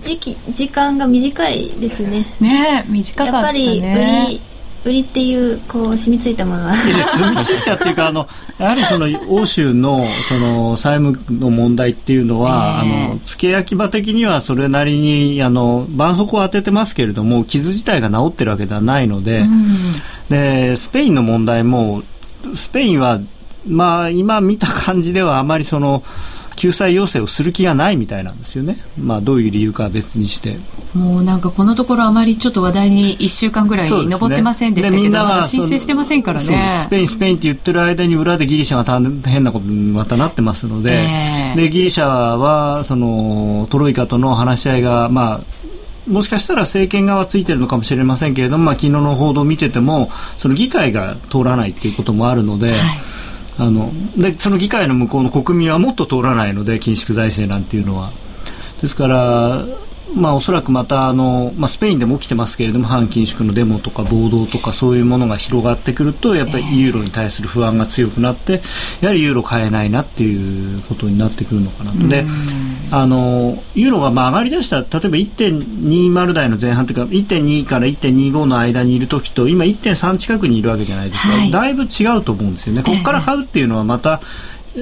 時期時間が短いですね。ね短かったね。やっぱり売り売りっていうこう染みついたものは。染みついたっていうかあのやはりその欧州のその債務の問題っていうのは、えー、あの付け焼き場的にはそれなりにあの絆創膏を当ててますけれども傷自体が治ってるわけではないのでうん、でスペインの問題もスペインはまあ今見た感じではあまりその救済要請をする気がないみたいなんですよね、まあ、どういう理由かは別にして。もうなんかこのところあまりちょっと話題に1週間ぐらい上ってませんでしたけど、ね、まだ申請してませんからね。スペインスペインって言ってる間に裏でギリシャが大変なことにまたなってますのでえー、でギリシャはそのトロイカとの話し合いがまあもしかしたら政権側ついてるのかもしれませんけれども、まあ、昨日の報道を見ててもその議会が通らないっていうこともあるので、はいあのでその議会の向こうの国民はもっと通らないので緊縮財政なんていうのは。ですからまあ、おそらくまたあの、まあ、スペインでも起きてますけれども反緊縮のデモとか暴動とかそういうものが広がってくるとやっぱりユーロに対する不安が強くなってやはりユーロ買えないなっていうことになってくるのかなと。であのユーロがまあ上がりだした例えば1.20台の前半というか1.2から1.25の間にいる時と今1.3近くにいるわけじゃないですか、はい、だいぶ違うと思うんですよね。ここから買うっていうのはまた、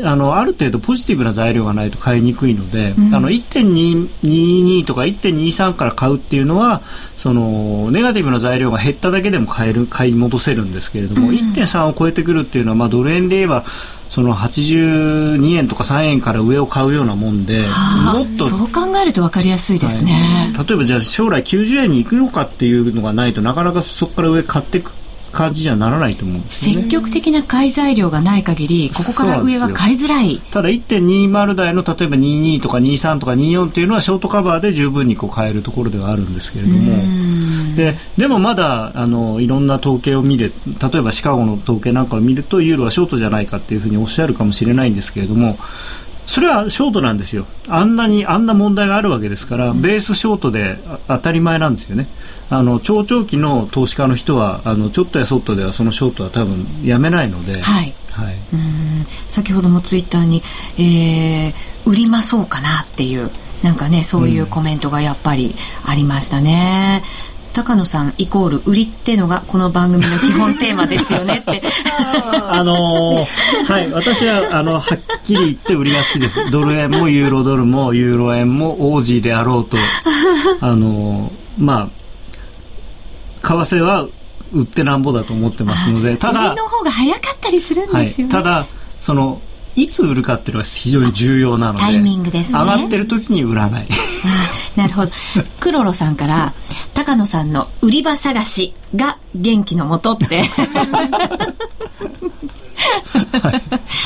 あのある程度ポジティブな材料がないと買いにくいので、うん、あの1.22とか1.23から買うっていうのはそのネガティブな材料が減っただけでも買える買い戻せるんですけれども、うん、1.3を超えてくるっていうのは、まあ、ドル円で言えばその82円とか3円から上を買うようなもんで、もっとそう考えると分かりやすいですね、はい、例えばじゃあ将来90円に行くのかっていうのがないとなかなかそこから上買っていく感じにはならないと思うんですね、積極的な買い材料がない限りここから上は買いづらい。ただ1.20台の例えば22とか23とか24っていうのはショートカバーで十分にこう買えるところではあるんですけれども。ででもまだあのいろんな統計を見る例えばシカゴの統計なんかを見るとユーロはショートじゃないかっていうふうにおっしゃるかもしれないんですけれどもそれはショートなんですよ。あんなにあんな問題があるわけですから、ベースショートで当たり前なんですよね。あの長長期の投資家の人はあのちょっとやそっとではそのショートは多分やめないので、はい。はい、うん。先ほどもツイッターに、えー、売りまそうかなっていうなんかねそういうコメントがやっぱりありましたね。うん高野さんイコール売りってのがこの番組の基本テーマですよねって。(laughs) あのー、はい私はあのはっきり言って売りが好きです。ドル円もユーロドルもユーロ円もオージーであろうと。あのー、まあ為替は売ってなんぼだと思ってますのでただ売りの方が早かったりするんですよね、はい、ただそのいつ売るかっていうのは非常に重要なのでタイミングですね。上がってる時に売らない。なるほど。(laughs) クロロさんから高野さんの売り場探しが元気のもとって (laughs) (laughs) はい、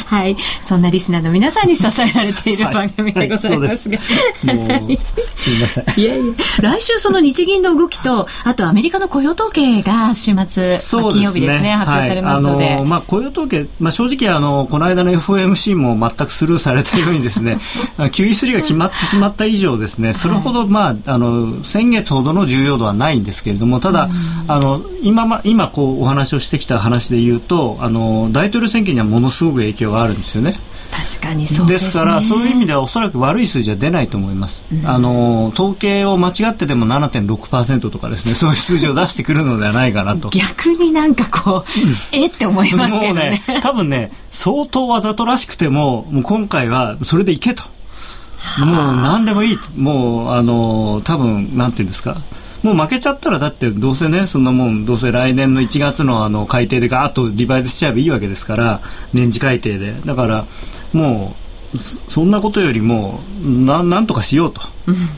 はい、そんなリスナーの皆さんに支えられている番組でございますが、はい。はい、す。みません。(laughs) いやいや来週その日銀の動きとあとアメリカの雇用統計が週末、ね、金曜日ですね発表されますので、あのまあ、雇用統計、まあ、正直あのこの間の FOMC も全くスルーされたようにですね (laughs) QE3 が決まってしまった以上ですねそれほど、まあ、あの先月ほどの重要度はないんですけれどもただ、あの今ま今こうお話をしてきた話で言うとあの大統領選挙にはものすごく影響があるんですよね。確かにそうです、ね,、からそういう意味ではおそらく悪い数字は出ないと思います、うん、あの統計を間違ってでも7.6%とかですね (laughs) そういう数字を出してくるのではないかなと。逆になんかこう、えって思いますけどね。ね多分ね相当わざとらしくてももう今回はそれでいけと。もう何でもいい。もうあの多分なんていうんですかもう負けちゃったらだってどうせねそんなもんどうせ来年の1月のあの改定でガーッとリバイズしちゃえばいいわけですから年次改定で。だからもうそんなことよりもななんとかしようと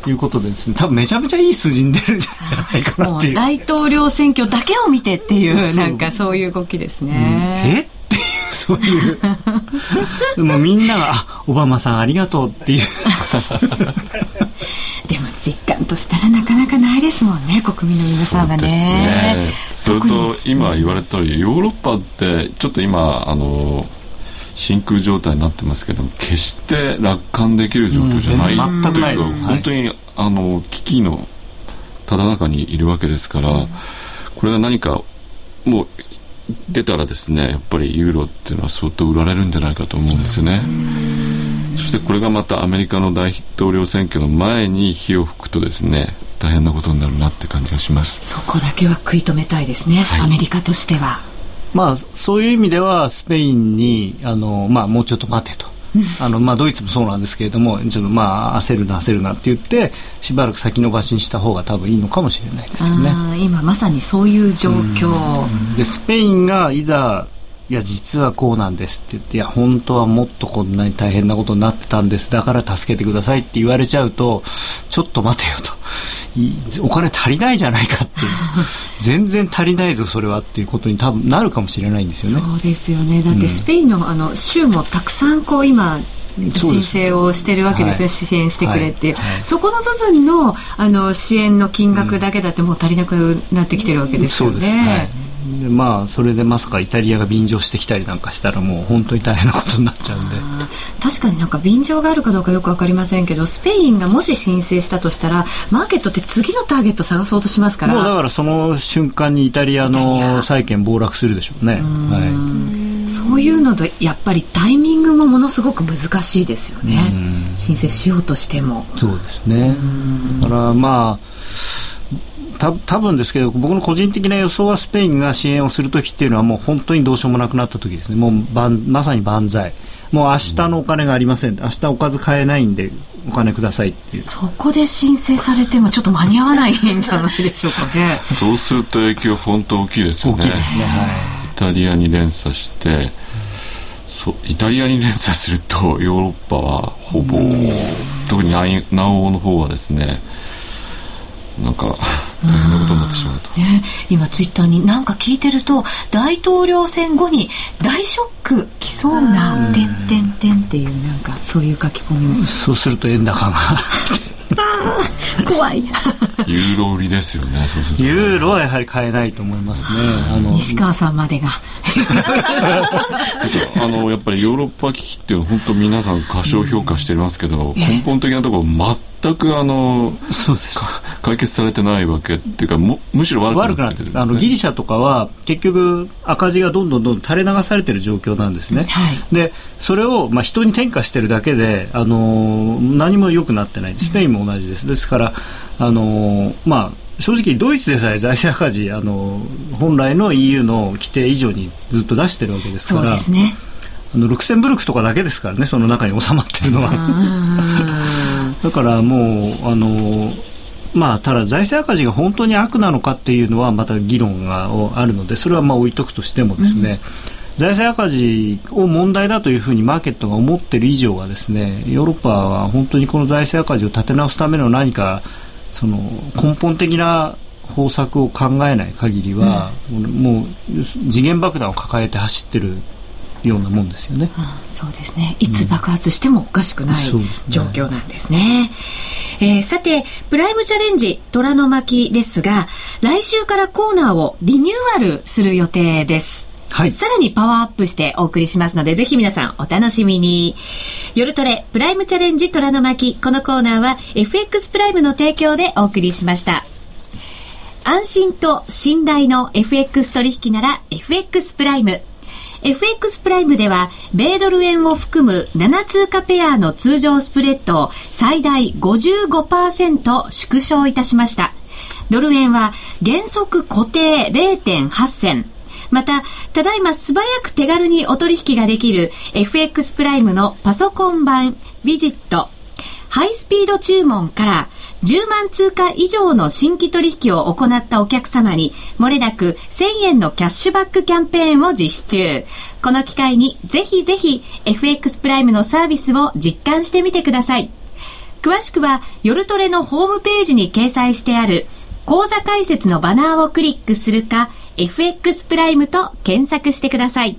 いうことでですね、多分めちゃめちゃいい数字に出るんじゃないかなっていう大統領選挙だけを見てっていうなんかそういう動きですね、うん、え？っていうそういう。でもみんながあオバマさんありがとうっていう。(laughs) でも実感としたらなかなかないですもんね国民の皆さんがね。ね。それと今言われた通りヨーロッパってちょっと今あの真空状態になってますけど決して楽観できる状況じゃない、うん、というか、本当にあの危機のただ中にいるわけですから、これが何かもう出たらですねやっぱりユーロっていうのは相当売られるんじゃないかと思うんですよね。そしてこれがまたアメリカの大統領選挙の前に火を吹くとですね大変なことになるなって感じがします。そこだけは食い止めたいですね、はい、アメリカとしては。まあそういう意味ではスペインにあの、まあ、もうちょっと待てとあのまあ、ドイツもそうなんですけれどもちょっとまあ焦るな焦るなって言ってしばらく先延ばしにした方が多分いいのかもしれないですよね。今まさにそういう状況。でスペインがいざいや実はこうなんですって言っていや本当はもっとこんなに大変なことになってたんですだから助けてくださいって言われちゃうとちょっと待てよとお金足りないじゃないかっていう。(laughs) 全然足りないぞそれはっていうことに多分なるかもしれないんですよね。そうですよね。だってスペインの,、あの州もたくさんこう今申請をしてるわけですね、はい、支援してくれっていう、はい。はい、そこの部分のあの支援の金額だけだってもう足りなくなってきてるわけですよね。うん、そうですでまあそれでまさかイタリアが便乗してきたりなんかしたらもう本当に大変なことになっちゃうんで。確かになんか便乗があるかどうかよく分かりませんけどスペインがもし申請したとしたらマーケットって次のターゲット探そうとしますから。もうだからその瞬間にイタリアの債券暴落するでしょうね。はい、そういうのとやっぱりタイミングもものすごく難しいですよね。申請しようとしても。そうですね。だからまあた多分ですけど僕の個人的な予想はスペインが支援をする時っていうのはもう本当にどうしようもなくなった時ですね。もうまさに万歳。もう明日のお金がありません。明日おかず買えないんでお金くださいっていう。そこで申請されてもちょっと間に合わないんじゃないでしょうかね。そうすると影響本当大きいですよね。大きいですね、はい、イタリアに連鎖してそイタリアに連鎖するとヨーロッパはほぼ特に南欧の方はですねなんか大変なことになってしまうと、ね、今ツイッターになんか聞いてると大統領選後に大ショック来そうな「てんてんてん」っていうなんかそういう書き込み。もそうすると円高が。怖い。(laughs) ユーロ売りですよねそうすると。ユーロはやはり買えないと思いますね。あの西川さんまでが。(laughs) あのやっぱりヨーロッパ危機っていうのは本当皆さん過小評価してますけど、根本的なところ全くあのそうです解決されてないわけっていうかむむしろ悪くなってる、ね、あのギリシャとかは結局赤字がどんどんどん垂れ流されてる状況なんですね、はい、でそれをまあ人に転嫁してるだけであの何も良くなってない。スペインも同じです、ですからあのまあ正直ドイツでさえ財政赤字あの本来の EU の規定以上にずっと出してるわけですからそうですね。あのルクセンブルクとかだけですからねその中に収まってるのは。(laughs) だからもうあのまあ、ただ財政赤字が本当に悪なのかっていうのはまた議論があるのでそれはまあ置いとくとしてもですね、うん、財政赤字を問題だというふうにマーケットが思っている以上はですねヨーロッパは本当にこの財政赤字を立て直すための何かその根本的な方策を考えない限りは、うん、もう時限爆弾を抱えて走ってるようなもんですよね、うん、そうですねいつ爆発してもおかしくない、うん、状況なんですね、えー、さてプライムチャレンジ虎の巻ですが来週からコーナーをリニューアルする予定ですはい、さらにパワーアップしてお送りしますので、ぜひ皆さんお楽しみに。夜トレ、プライムチャレンジ虎の巻。このコーナーは FX プライムの提供でお送りしました。安心と信頼の FX 取引なら FX プライム。FX プライムでは、米ドル円を含む7通貨ペアの通常スプレッドを最大55%縮小いたしました。ドル円は原則固定0.8銭。また、ただいま素早く手軽にお取引ができる FX プライムのパソコン版ビジットハイスピード注文から10万通貨以上の新規取引を行ったお客様に、もれなく1000円のキャッシュバックキャンペーンを実施中。この機会にぜひぜひ FX プライムのサービスを実感してみてください。詳しくは、夜トレのホームページに掲載してある、講座解説のバナーをクリックするか、FX プライムと検索してください。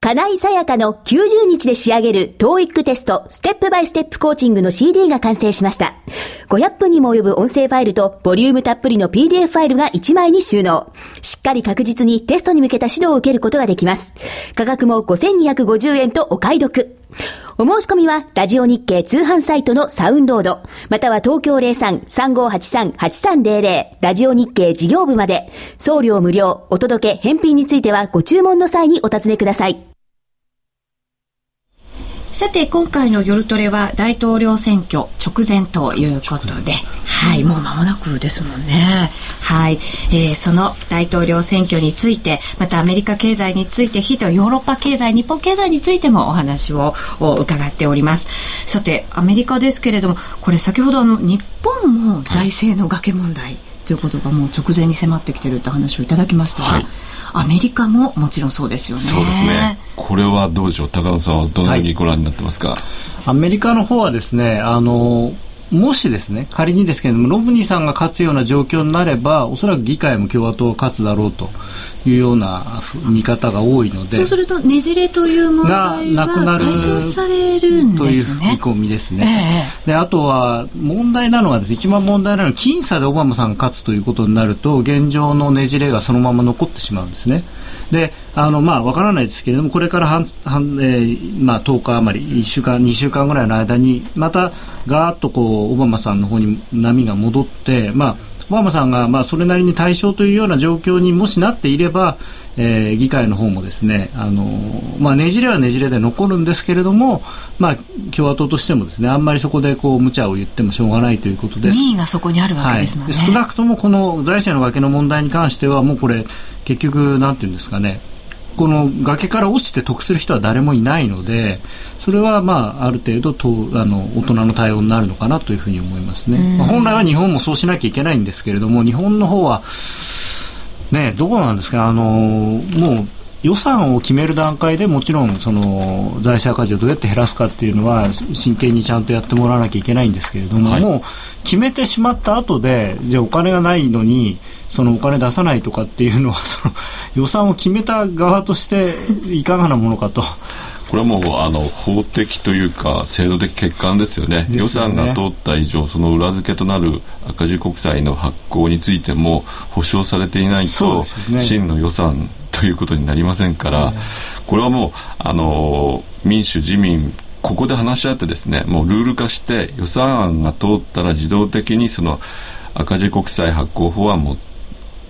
金井さやかの90日で仕上げる TOEIC テストステップバイステップコーチングの CD が完成しました。500分にも及ぶ音声ファイルとボリュームたっぷりの PDF ファイルが1枚に収納。しっかり確実にテストに向けた指導を受けることができます。価格も5250円とお買い得。お申し込みは、ラジオ日経通販サイトのサウンロード、または東京03-3583-8300、ラジオ日経事業部まで、送料無料、お届け、返品についてはご注文の際にお尋ねください。さて今回の夜トレは大統領選挙直前ということで、はい、もう間もなくですもんね。はい、えー、その大統領選挙について、またアメリカ経済について、ひとヨーロッパ経済、日本経済についてもお話を伺っております。さて、アメリカですけれども、これ先ほどあの日本も財政の崖問題、ということがもう直前に迫ってきてるって話をいただきましたが、はいアメリカももちろんそうですよね。そうですね。これはどうでしょう、高野さんはどのようにご覧になってますか？はい、アメリカの方はですね、あのもしですね仮にですけれどもロブニーさんが勝つような状況になればおそらく議会も共和党が勝つだろうというような見方が多いのでそうするとねじれという問題は解消されるんですね。という見込みですね。えー、であとは問題なのはです、ね、一番問題なのは僅差でオバマさんが勝つということになると現状のねじれがそのまま残ってしまうんですね。であのまあわからないですけれどもこれから半半、えー、まあ10日余り1週間2週間ぐらいの間にまたガーッとこうオバマさんの方に波が戻ってまあオバマさんがまあそれなりに対象というような状況にもしなっていれば、えー、議会の方もですねあの、まあ、ねじれはねじれで残るんですけれども、まあ、共和党としてもですねあんまりそこでこう無茶を言ってもしょうがないということです。民意がそこにあるわけですもんね、はい、少なくともこの財政の崖の問題に関してはもうこれ結局なんていうんですかねこの崖から落ちて得する人は誰もいないのでそれはまあある程度とあの大人の対応になるのかなというふうに思いますね、まあ、本来は日本もそうしなきゃいけないんですけれども日本の方はねどうなんですか？あのもう予算を決める段階でもちろんその財政赤字をどうやって減らすかっていうのは真剣にちゃんとやってもらわなきゃいけないんですけれども、はい、もう決めてしまった後でじゃあお金がないのにそのお金出さないとかっていうのはその予算を決めた側としていかがなものかと。これはもうあの法的というか制度的欠陥ですよね、ね。予算が通った以上、その裏付けとなる赤字国債の発行についても保証されていないと、ね、真の予算ということになりませんから、これはもうあの民主自民ここで話し合ってですねもうルール化して予算案が通ったら自動的にその赤字国債発行法案も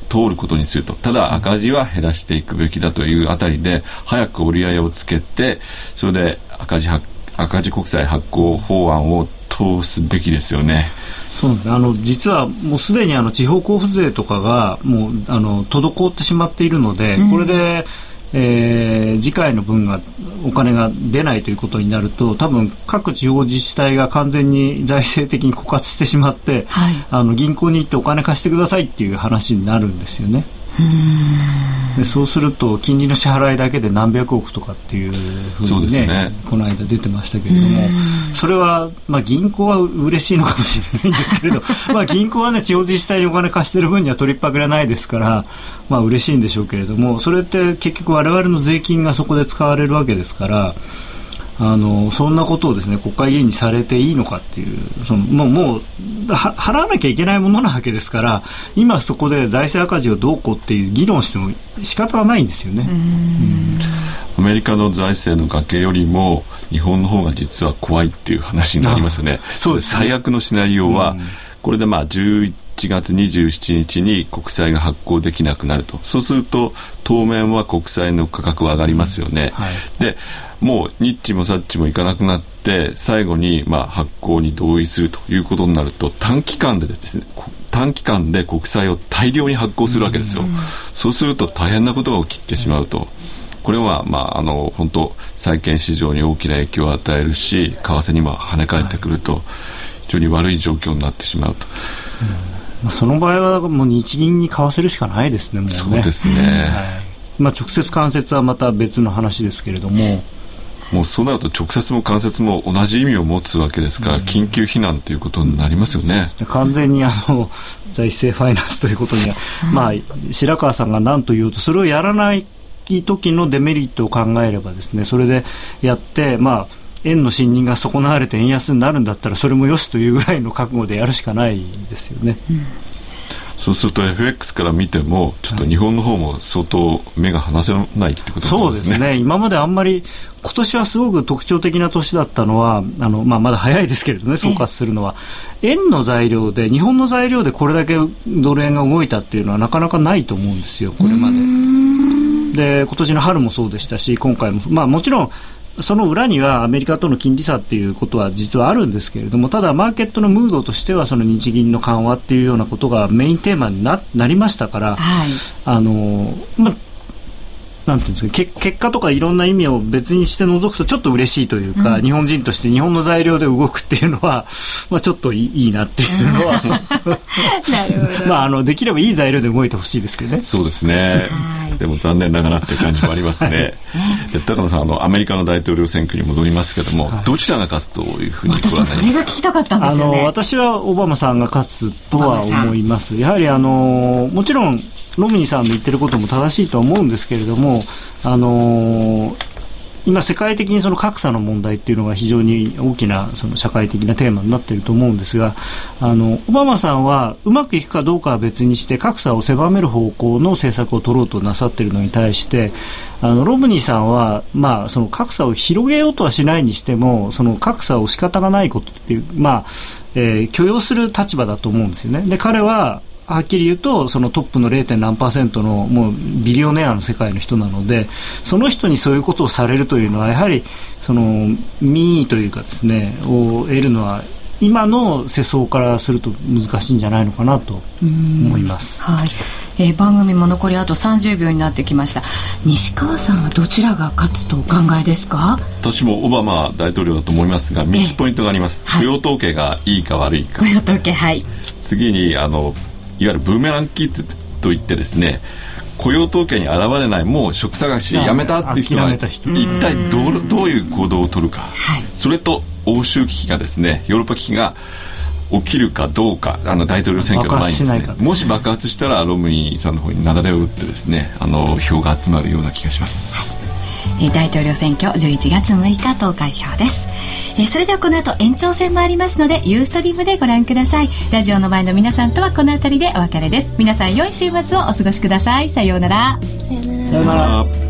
通ることにすると。ただ赤字は減らしていくべきだというあたりで早く折り合いをつけてそれで赤字赤字国債発行法案を通すべきですよね。そうあの実はもうすでにあの地方交付税とかがもうあの滞ってしまっているので、うん、これでえー、次回の分がお金が出ないということになると多分各地方自治体が完全に財政的に枯渇してしまって、はい、あの銀行に行ってお金貸してくださいっていう話になるんですよね。でそうすると金利の支払いだけで何百億とかっていうふうにね、ね、この間出てましたけれどもそれは、まあ、銀行は嬉しいのかもしれないんですけれど (laughs) まあ銀行はね地方自治体にお金貸してる分には取りっぱぐれないですからまあ嬉しいんでしょうけれどもそれって結局我々の税金がそこで使われるわけですからあのそんなことをですね国会議員にされていいのかっていうそのもうもう払わなきゃいけないものなわけですから今そこで財政赤字をどうこうっていう議論しても仕方がないんですよね。アメリカの財政の崖よりも日本の方が実は怖いっていう話になりますよね。そうです、ね、最悪のシナリオは、これでまあ11 1月27日に国債が発行できなくなると。そうすると当面は国債の価格は上がりますよね、はい、でもうニッチもサッチもいかなくなって最後にまあ発行に同意するということになると短期間でですね短期間で国債を大量に発行するわけですよ、そうすると大変なことが起きてしまうと。これは、まあ、あの本当債券市場に大きな影響を与えるし為替にも跳ね返ってくると、非常に悪い状況になってしまうと。その場合はもう日銀に買わせるしかないですね、もうね。そうですね。はい、まあ、直接間接はまた別の話ですけれども。もうそうなると直接も間接も同じ意味を持つわけですから、緊急避難ということになりますよね。ね完全にあの財政ファイナンスということには、まあ、白川さんが何と言うと、それをやらない時のデメリットを考えればですね、それでやって、まあ、円の信任が損なわれて円安になるんだったら、それもよしというぐらいの覚悟でやるしかないですよね。うんそうすると FX から見てもちょっと日本の方も相当目が離せないってことですね。そうですね今まであんまり今年はすごく特徴的な年だったのはあの、まあ、まだ早いですけれどね総括するのは、円の材料で日本の材料でこれだけドル円が動いたっていうのはなかなかないと思うんですよこれまで。で今年の春もそうでしたし今回も、まあ、もちろんその裏にはアメリカとの金利差っていうことは実はあるんですけれどもただ、マーケットのムードとしてはその日銀の緩和っていうようなことがメインテーマにななりましたから、はい、あのまあなんていうんですか結結果とかいろんな意味を別にして除くとちょっと嬉しいというか、うん、日本人として日本の材料で動くっていうのは、(laughs) まあ、ちょっといいなっていうのは。(laughs) なるほど、まあ、あのできればいい材料で動いてほしいですけどね。そうですね。でも残念ながらっていう感じもありますね。(laughs) で高野さんあのアメリカの大統領選挙に戻りますけども、はい、どちらが勝つというふうに私もそれが聞きたかったんですよね。私はオバマさんが勝つとは思います。やはりあのもちろんロミニさんの言ってることも正しいと思うんですけれども、あのー今、世界的にその格差の問題っていうのが非常に大きなその社会的なテーマになっていると思うんですがあのオバマさんはうまくいくかどうかは別にして格差を狭める方向の政策を取ろうとなさっているのに対してあのロムニーさんは、まあ、その格差を広げようとはしないにしてもその格差を仕方がないことっていう、まあえー、許容する立場だと思うんですよね。で彼ははっきり言うとそのトップの 0. 何パーセントのもうビリオネアの世界の人なのでその人にそういうことをされるというのはやはりその民意というかですねを得るのは今の世相からすると難しいんじゃないのかなと思います。はい。えー、番組も残りあと30秒になってきました。西川さんはどちらが勝つとお考えですか？私もオバマ大統領だと思いますが3つポイントがあります、雇用統計がいいか悪いか。雇用統計はい。次にあのいわゆるブーメランキッズといってですね雇用統計に現れないもう職探しやめたっていう人は一体どうどういう行動を取るか、はい、それと欧州危機がですねヨーロッパ危機が起きるかどうかあの大統領選挙の前にですねもし爆発したらロムニーさんの方に雪崩を打ってですねあの票が集まるような気がします。はい大統領選挙11月6日投開票です、それではこの後延長戦もありますのでユーストリームでご覧ください。ラジオの前の皆さんとはこの辺りでお別れです。皆さん良い週末をお過ごしください。さようなら。さようなら。